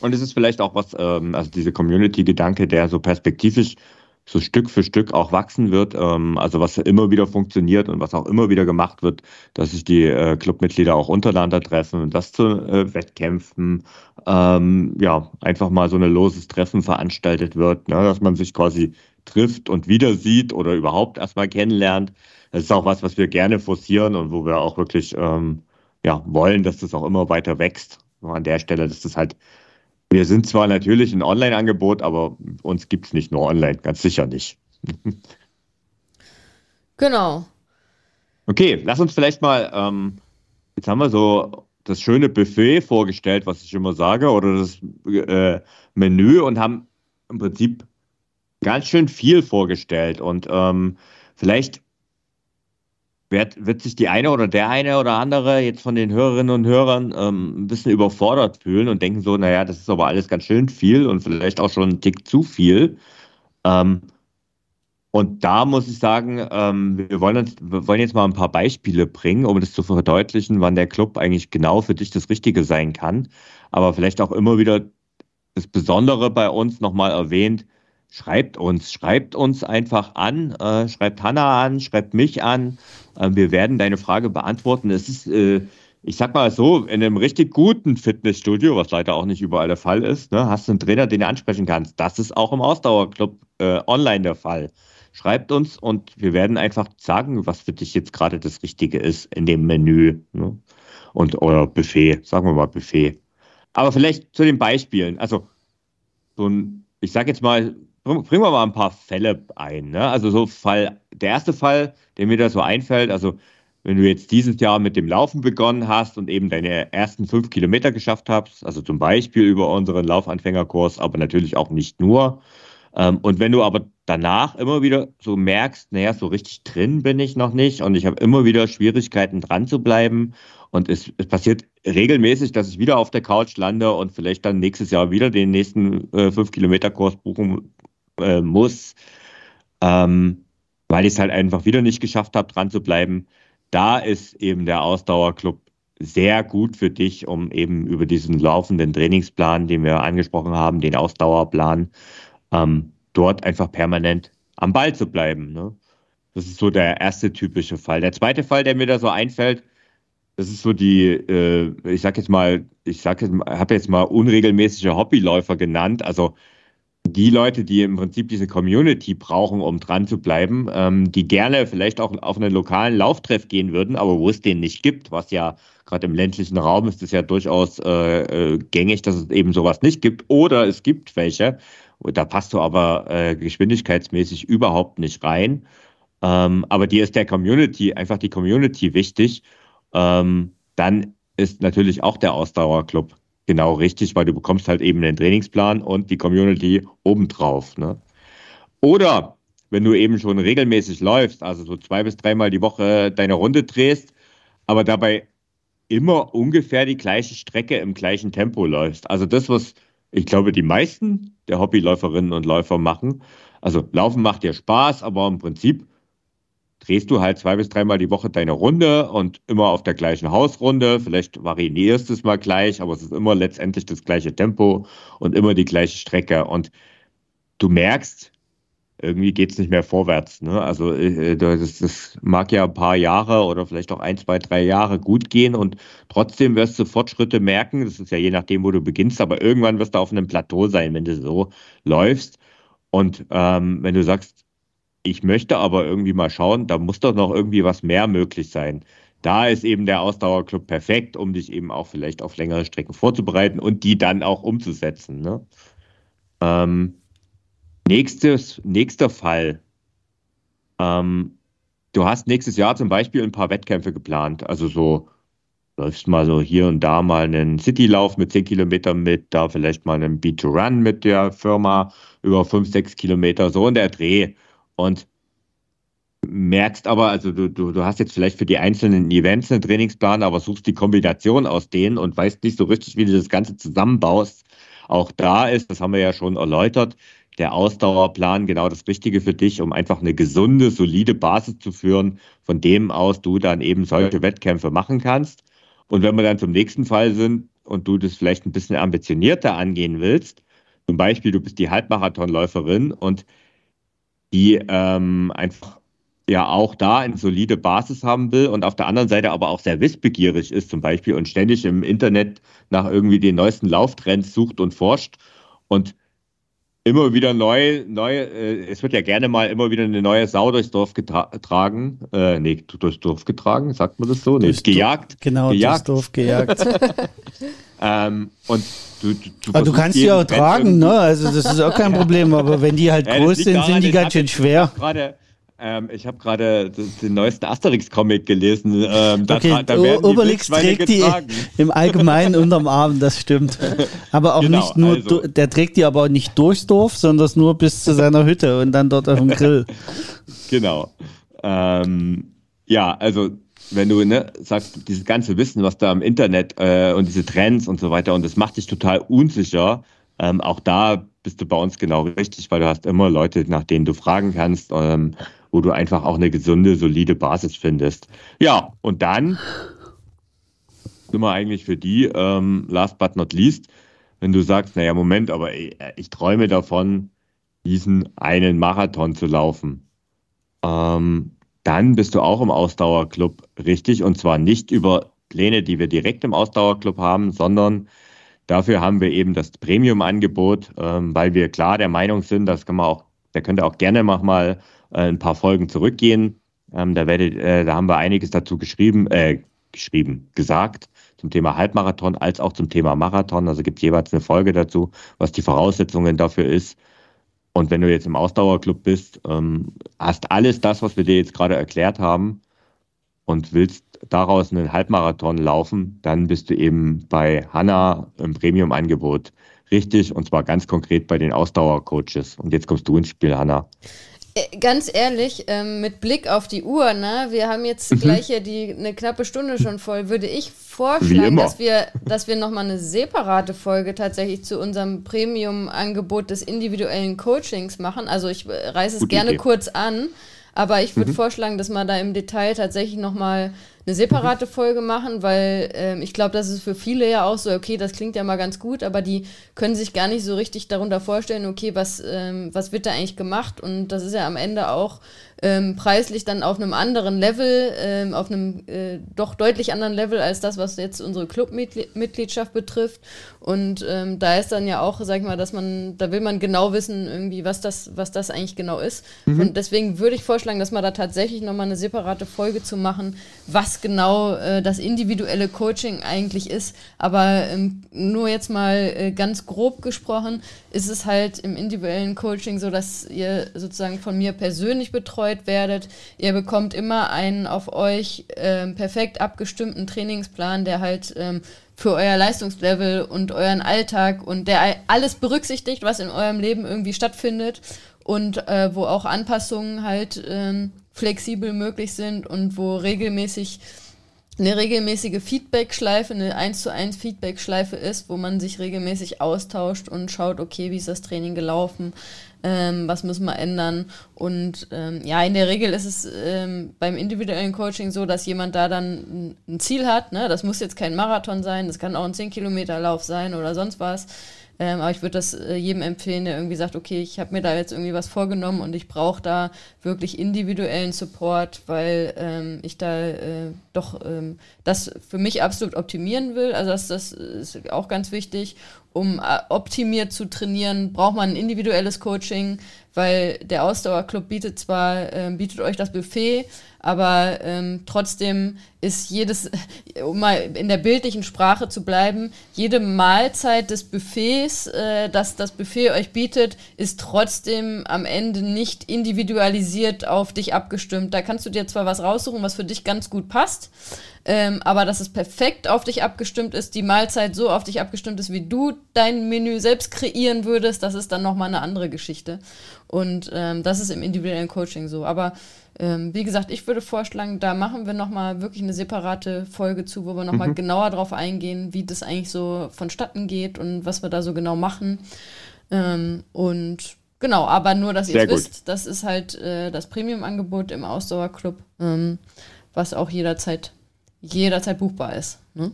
[SPEAKER 1] Und es ist vielleicht auch was, ähm, also diese Community-Gedanke, der so perspektivisch so Stück für Stück auch wachsen wird. Ähm, also was immer wieder funktioniert und was auch immer wieder gemacht wird, dass sich die äh, Clubmitglieder auch untereinander treffen und das zu äh, Wettkämpfen, ähm, ja, einfach mal so ein loses Treffen veranstaltet wird, ne, dass man sich quasi trifft und wieder sieht oder überhaupt erstmal kennenlernt. Das ist auch was, was wir gerne forcieren und wo wir auch wirklich ähm, ja, wollen, dass das auch immer weiter wächst. An der Stelle, dass das halt wir sind zwar natürlich ein Online-Angebot, aber uns gibt es nicht nur online, ganz sicher nicht.
[SPEAKER 3] genau.
[SPEAKER 1] Okay, lass uns vielleicht mal, ähm, jetzt haben wir so das schöne Buffet vorgestellt, was ich immer sage, oder das äh, Menü und haben im Prinzip ganz schön viel vorgestellt. Und ähm, vielleicht wird, wird sich die eine oder der eine oder andere jetzt von den Hörerinnen und Hörern ähm, ein bisschen überfordert fühlen und denken so, naja, das ist aber alles ganz schön viel und vielleicht auch schon ein Tick zu viel. Ähm, und da muss ich sagen, ähm, wir, wollen uns, wir wollen jetzt mal ein paar Beispiele bringen, um das zu verdeutlichen, wann der Club eigentlich genau für dich das Richtige sein kann. Aber vielleicht auch immer wieder das Besondere bei uns nochmal erwähnt, schreibt uns, schreibt uns einfach an, äh, schreibt Hanna an, schreibt mich an. Äh, wir werden deine Frage beantworten. Es ist, äh, ich sag mal so, in einem richtig guten Fitnessstudio, was leider auch nicht überall der Fall ist, ne, hast du einen Trainer, den du ansprechen kannst. Das ist auch im Ausdauerclub äh, online der Fall. Schreibt uns und wir werden einfach sagen, was für dich jetzt gerade das Richtige ist in dem Menü. Ne? Und oder Buffet, sagen wir mal Buffet. Aber vielleicht zu den Beispielen. Also, so ein, ich sag jetzt mal, bringen wir mal ein paar Fälle ein. Ne? Also so Fall, der erste Fall, der mir da so einfällt, also wenn du jetzt dieses Jahr mit dem Laufen begonnen hast und eben deine ersten fünf Kilometer geschafft hast, also zum Beispiel über unseren Laufanfängerkurs, aber natürlich auch nicht nur. Ähm, und wenn du aber danach immer wieder so merkst, naja, so richtig drin bin ich noch nicht und ich habe immer wieder Schwierigkeiten dran zu bleiben und es, es, passiert regelmäßig, dass ich wieder auf der Couch lande und vielleicht dann nächstes Jahr wieder den nächsten äh, fünf Kilometer Kurs buchen äh, muss, ähm, weil ich es halt einfach wieder nicht geschafft habe, dran zu bleiben da ist eben der Ausdauerclub sehr gut für dich, um eben über diesen laufenden Trainingsplan, den wir angesprochen haben, den Ausdauerplan, ähm, dort einfach permanent am Ball zu bleiben. Ne? Das ist so der erste typische Fall. Der zweite Fall, der mir da so einfällt, das ist so die, äh, ich sag jetzt mal, ich sag jetzt, habe jetzt mal unregelmäßige Hobbyläufer genannt. Also die Leute, die im Prinzip diese Community brauchen, um dran zu bleiben, ähm, die gerne vielleicht auch auf einen lokalen Lauftreff gehen würden, aber wo es den nicht gibt, was ja gerade im ländlichen Raum ist es ja durchaus äh, äh, gängig, dass es eben sowas nicht gibt. Oder es gibt welche, da passt du aber äh, geschwindigkeitsmäßig überhaupt nicht rein. Ähm, aber dir ist der Community, einfach die Community wichtig. Ähm, dann ist natürlich auch der Ausdauerclub Genau, richtig, weil du bekommst halt eben den Trainingsplan und die Community obendrauf. Ne? Oder wenn du eben schon regelmäßig läufst, also so zwei bis dreimal die Woche deine Runde drehst, aber dabei immer ungefähr die gleiche Strecke im gleichen Tempo läufst. Also das, was ich glaube, die meisten der Hobbyläuferinnen und Läufer machen. Also Laufen macht dir Spaß, aber im Prinzip drehst du halt zwei bis dreimal die Woche deine Runde und immer auf der gleichen Hausrunde. Vielleicht variierst du es mal gleich, aber es ist immer letztendlich das gleiche Tempo und immer die gleiche Strecke. Und du merkst, irgendwie geht es nicht mehr vorwärts. Ne? Also äh, das, das, mag ja ein paar Jahre oder vielleicht auch ein, zwei, drei Jahre gut gehen und trotzdem wirst du Fortschritte merken. Das ist ja je nachdem, wo du beginnst, aber irgendwann wirst du auf einem Plateau sein, wenn du so läufst. Und ähm, wenn du sagst, ich möchte aber irgendwie mal schauen, da muss doch noch irgendwie was mehr möglich sein. Da ist eben der Ausdauerclub perfekt, um dich eben auch vielleicht auf längere Strecken vorzubereiten und die dann auch umzusetzen. Ne? Ähm, nächstes, nächster Fall. Ähm, du hast nächstes Jahr zum Beispiel ein paar Wettkämpfe geplant. Also so läufst mal so hier und da mal einen Citylauf mit 10 Kilometern mit, da vielleicht mal einen Beat-to-Run mit der Firma über 5, 6 Kilometer, so in der Dreh und merkst aber, also du, du, du hast jetzt vielleicht für die einzelnen Events einen Trainingsplan, aber suchst die Kombination aus denen und weißt nicht so richtig, wie du das Ganze zusammenbaust. Auch da ist, das haben wir ja schon erläutert, der Ausdauerplan genau das Richtige für dich, um einfach eine gesunde, solide Basis zu führen, von dem aus du dann eben solche Wettkämpfe machen kannst. Und wenn wir dann zum nächsten Fall sind und du das vielleicht ein bisschen ambitionierter angehen willst, zum Beispiel du bist die Halbmarathonläuferin und die ähm, einfach ja auch da eine solide Basis haben will und auf der anderen Seite aber auch sehr wissbegierig ist zum Beispiel und ständig im Internet nach irgendwie den neuesten Lauftrends sucht und forscht. Und immer wieder neu, neu, äh, es wird ja gerne mal immer wieder eine neue Sau durchs Dorf getragen, äh, nee, durchs Dorf getragen, sagt man das so? Nee, durchs gejagt.
[SPEAKER 2] Genau,
[SPEAKER 1] gejagt.
[SPEAKER 2] durchs Dorf gejagt.
[SPEAKER 1] ähm, und Du, du,
[SPEAKER 2] du, aber du kannst die auch tragen, ne? Also das ist auch kein Problem, aber wenn die halt ja, groß sind, daran, sind die ganz schön schwer.
[SPEAKER 1] Gerade, ähm, ich habe gerade den neuesten Asterix-Comic gelesen. Ähm,
[SPEAKER 2] da, okay, da werden Obelix die trägt die im Allgemeinen unterm Arm, das stimmt. Aber auch genau, nicht nur, also. der trägt die aber auch nicht durchs Dorf, sondern nur bis zu seiner Hütte und dann dort auf dem Grill.
[SPEAKER 1] genau. Ähm, ja, also wenn du ne, sagst, dieses ganze Wissen, was da im Internet äh, und diese Trends und so weiter, und das macht dich total unsicher, ähm, auch da bist du bei uns genau richtig, weil du hast immer Leute, nach denen du fragen kannst, ähm, wo du einfach auch eine gesunde, solide Basis findest. Ja, und dann sind wir eigentlich für die, ähm, last but not least, wenn du sagst, naja, Moment, aber ich, ich träume davon, diesen einen Marathon zu laufen. Ähm, dann bist du auch im Ausdauerclub richtig und zwar nicht über Pläne, die wir direkt im Ausdauerclub haben, sondern dafür haben wir eben das Premium-Angebot, ähm, weil wir klar der Meinung sind, das kann man auch, da könnt ihr auch gerne mal äh, ein paar Folgen zurückgehen. Ähm, da, werdet, äh, da haben wir einiges dazu geschrieben, äh, geschrieben, gesagt zum Thema Halbmarathon als auch zum Thema Marathon. Also gibt es jeweils eine Folge dazu, was die Voraussetzungen dafür ist. Und wenn du jetzt im Ausdauerclub bist, ähm, hast alles das, was wir dir jetzt gerade erklärt haben und willst daraus einen Halbmarathon laufen, dann bist du eben bei Hanna im Premium-Angebot richtig und zwar ganz konkret bei den Ausdauercoaches. Und jetzt kommst du ins Spiel, Hanna.
[SPEAKER 3] Äh, ganz ehrlich, ähm, mit Blick auf die Uhr, ne, wir haben jetzt mhm. gleich ja die eine knappe Stunde schon voll, würde ich vorschlagen, dass wir, dass wir nochmal eine separate Folge tatsächlich zu unserem Premium-Angebot des individuellen Coachings machen. Also ich äh, reiße es Gute gerne Idee. kurz an, aber ich würde mhm. vorschlagen, dass wir da im Detail tatsächlich nochmal eine separate Folge machen, weil ähm, ich glaube, das ist für viele ja auch so, okay, das klingt ja mal ganz gut, aber die können sich gar nicht so richtig darunter vorstellen, okay, was, ähm, was wird da eigentlich gemacht? Und das ist ja am Ende auch ähm, preislich dann auf einem anderen Level, ähm, auf einem äh, doch deutlich anderen Level als das, was jetzt unsere Clubmitgliedschaft betrifft. Und ähm, da ist dann ja auch, sag ich mal, dass man, da will man genau wissen, irgendwie, was das, was das eigentlich genau ist. Mhm. Und deswegen würde ich vorschlagen, dass man da tatsächlich nochmal eine separate Folge zu machen, was genau äh, das individuelle Coaching eigentlich ist. Aber ähm, nur jetzt mal äh, ganz grob gesprochen, ist es halt im individuellen Coaching so, dass ihr sozusagen von mir persönlich betreut werdet. Ihr bekommt immer einen auf euch ähm, perfekt abgestimmten Trainingsplan, der halt ähm, für euer Leistungslevel und euren Alltag und der alles berücksichtigt, was in eurem Leben irgendwie stattfindet und äh, wo auch Anpassungen halt ähm, flexibel möglich sind und wo regelmäßig eine regelmäßige Feedback-Schleife, eine 1 zu 1 Feedback-Schleife ist, wo man sich regelmäßig austauscht und schaut, okay, wie ist das Training gelaufen, ähm, was müssen wir ändern. Und ähm, ja, in der Regel ist es ähm, beim individuellen Coaching so, dass jemand da dann ein Ziel hat. Ne? Das muss jetzt kein Marathon sein, das kann auch ein 10-Kilometer-Lauf sein oder sonst was. Ähm, aber ich würde das äh, jedem empfehlen, der irgendwie sagt, okay, ich habe mir da jetzt irgendwie was vorgenommen und ich brauche da wirklich individuellen Support, weil ähm, ich da äh, doch ähm, das für mich absolut optimieren will. Also das, das ist auch ganz wichtig. Um äh, optimiert zu trainieren, braucht man ein individuelles Coaching, weil der Ausdauerclub bietet zwar, äh, bietet euch das Buffet, aber ähm, trotzdem ist jedes, um mal in der bildlichen Sprache zu bleiben, jede Mahlzeit des Buffets, äh, das das Buffet euch bietet, ist trotzdem am Ende nicht individualisiert auf dich abgestimmt. Da kannst du dir zwar was raussuchen, was für dich ganz gut passt, ähm, aber dass es perfekt auf dich abgestimmt ist, die Mahlzeit so auf dich abgestimmt ist, wie du dein Menü selbst kreieren würdest, das ist dann nochmal eine andere Geschichte. Und ähm, das ist im individuellen Coaching so. Aber ähm, wie gesagt, ich würde vorschlagen, da machen wir nochmal wirklich eine separate Folge zu, wo wir nochmal mhm. genauer drauf eingehen, wie das eigentlich so vonstatten geht und was wir da so genau machen. Ähm, und genau, aber nur, dass ihr es wisst, das ist halt äh, das Premium-Angebot im Ausdauerclub, ähm, was auch jederzeit, jederzeit buchbar ist. Ne?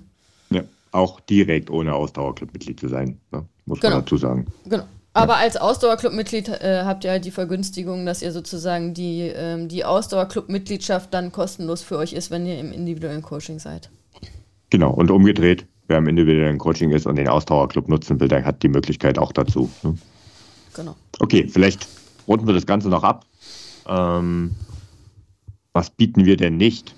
[SPEAKER 1] Ja, auch direkt ohne Ausdauerclub-Mitglied zu sein, ne? muss genau. man dazu sagen.
[SPEAKER 3] Genau. Aber als Ausdauerclub-Mitglied äh, habt ihr halt die Vergünstigung, dass ihr sozusagen die, ähm, die Ausdauerclub-Mitgliedschaft dann kostenlos für euch ist, wenn ihr im individuellen Coaching seid.
[SPEAKER 1] Genau, und umgedreht, wer im individuellen Coaching ist und den Ausdauerclub nutzen will, der hat die Möglichkeit auch dazu. Ne? Genau. Okay, vielleicht runden wir das Ganze noch ab. Ähm, was bieten wir denn nicht?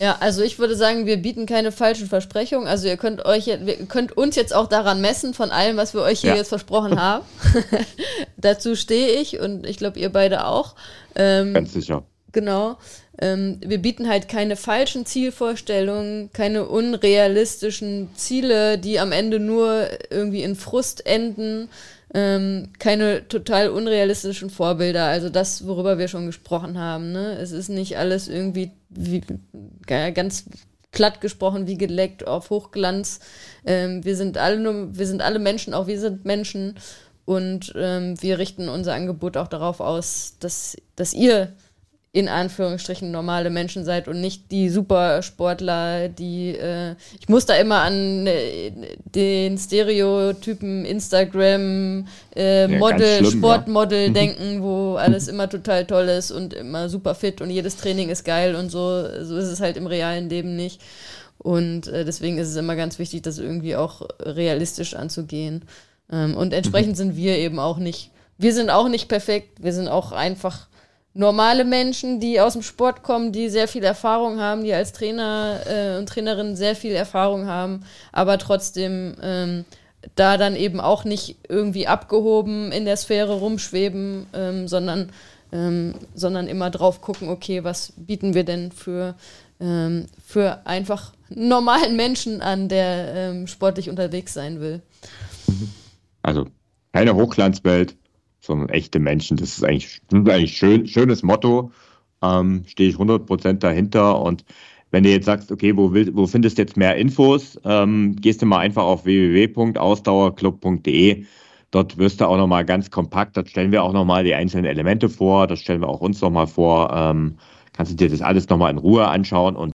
[SPEAKER 3] Ja, also ich würde sagen, wir bieten keine falschen Versprechungen. Also ihr könnt euch, ihr könnt uns jetzt auch daran messen von allem, was wir euch hier ja. jetzt versprochen haben. Dazu stehe ich und ich glaube ihr beide auch.
[SPEAKER 1] Ähm, Ganz sicher.
[SPEAKER 3] Genau. Ähm, wir bieten halt keine falschen Zielvorstellungen, keine unrealistischen Ziele, die am Ende nur irgendwie in Frust enden, ähm, keine total unrealistischen Vorbilder. Also das, worüber wir schon gesprochen haben. Ne? Es ist nicht alles irgendwie wie, ganz platt gesprochen wie geleckt auf Hochglanz. Ähm, wir sind alle nur, wir sind alle Menschen, auch wir sind Menschen. Und ähm, wir richten unser Angebot auch darauf aus, dass, dass ihr in Anführungsstrichen normale Menschen seid und nicht die Supersportler, die äh, ich muss da immer an äh, den Stereotypen Instagram äh, Model, schlimm, Sportmodel ja. denken, wo alles immer total toll ist und immer super fit und jedes Training ist geil und so. So ist es halt im realen Leben nicht. Und äh, deswegen ist es immer ganz wichtig, das irgendwie auch realistisch anzugehen. Ähm, und entsprechend mhm. sind wir eben auch nicht, wir sind auch nicht perfekt, wir sind auch einfach normale Menschen, die aus dem Sport kommen, die sehr viel Erfahrung haben, die als Trainer äh, und Trainerin sehr viel Erfahrung haben, aber trotzdem ähm, da dann eben auch nicht irgendwie abgehoben in der Sphäre rumschweben, ähm, sondern, ähm, sondern immer drauf gucken, okay, was bieten wir denn für, ähm, für einfach normalen Menschen an, der ähm, sportlich unterwegs sein will.
[SPEAKER 1] Also keine Hochglanzwelt, sondern echte Menschen. Das ist eigentlich, ist eigentlich schön, schönes Motto. Ähm, Stehe ich 100% dahinter. Und wenn du jetzt sagst, okay, wo, will, wo findest du jetzt mehr Infos, ähm, gehst du mal einfach auf www.ausdauerclub.de. Dort wirst du auch nochmal ganz kompakt, dort stellen wir auch nochmal die einzelnen Elemente vor, das stellen wir auch uns nochmal vor. Ähm, kannst du dir das alles nochmal in Ruhe anschauen und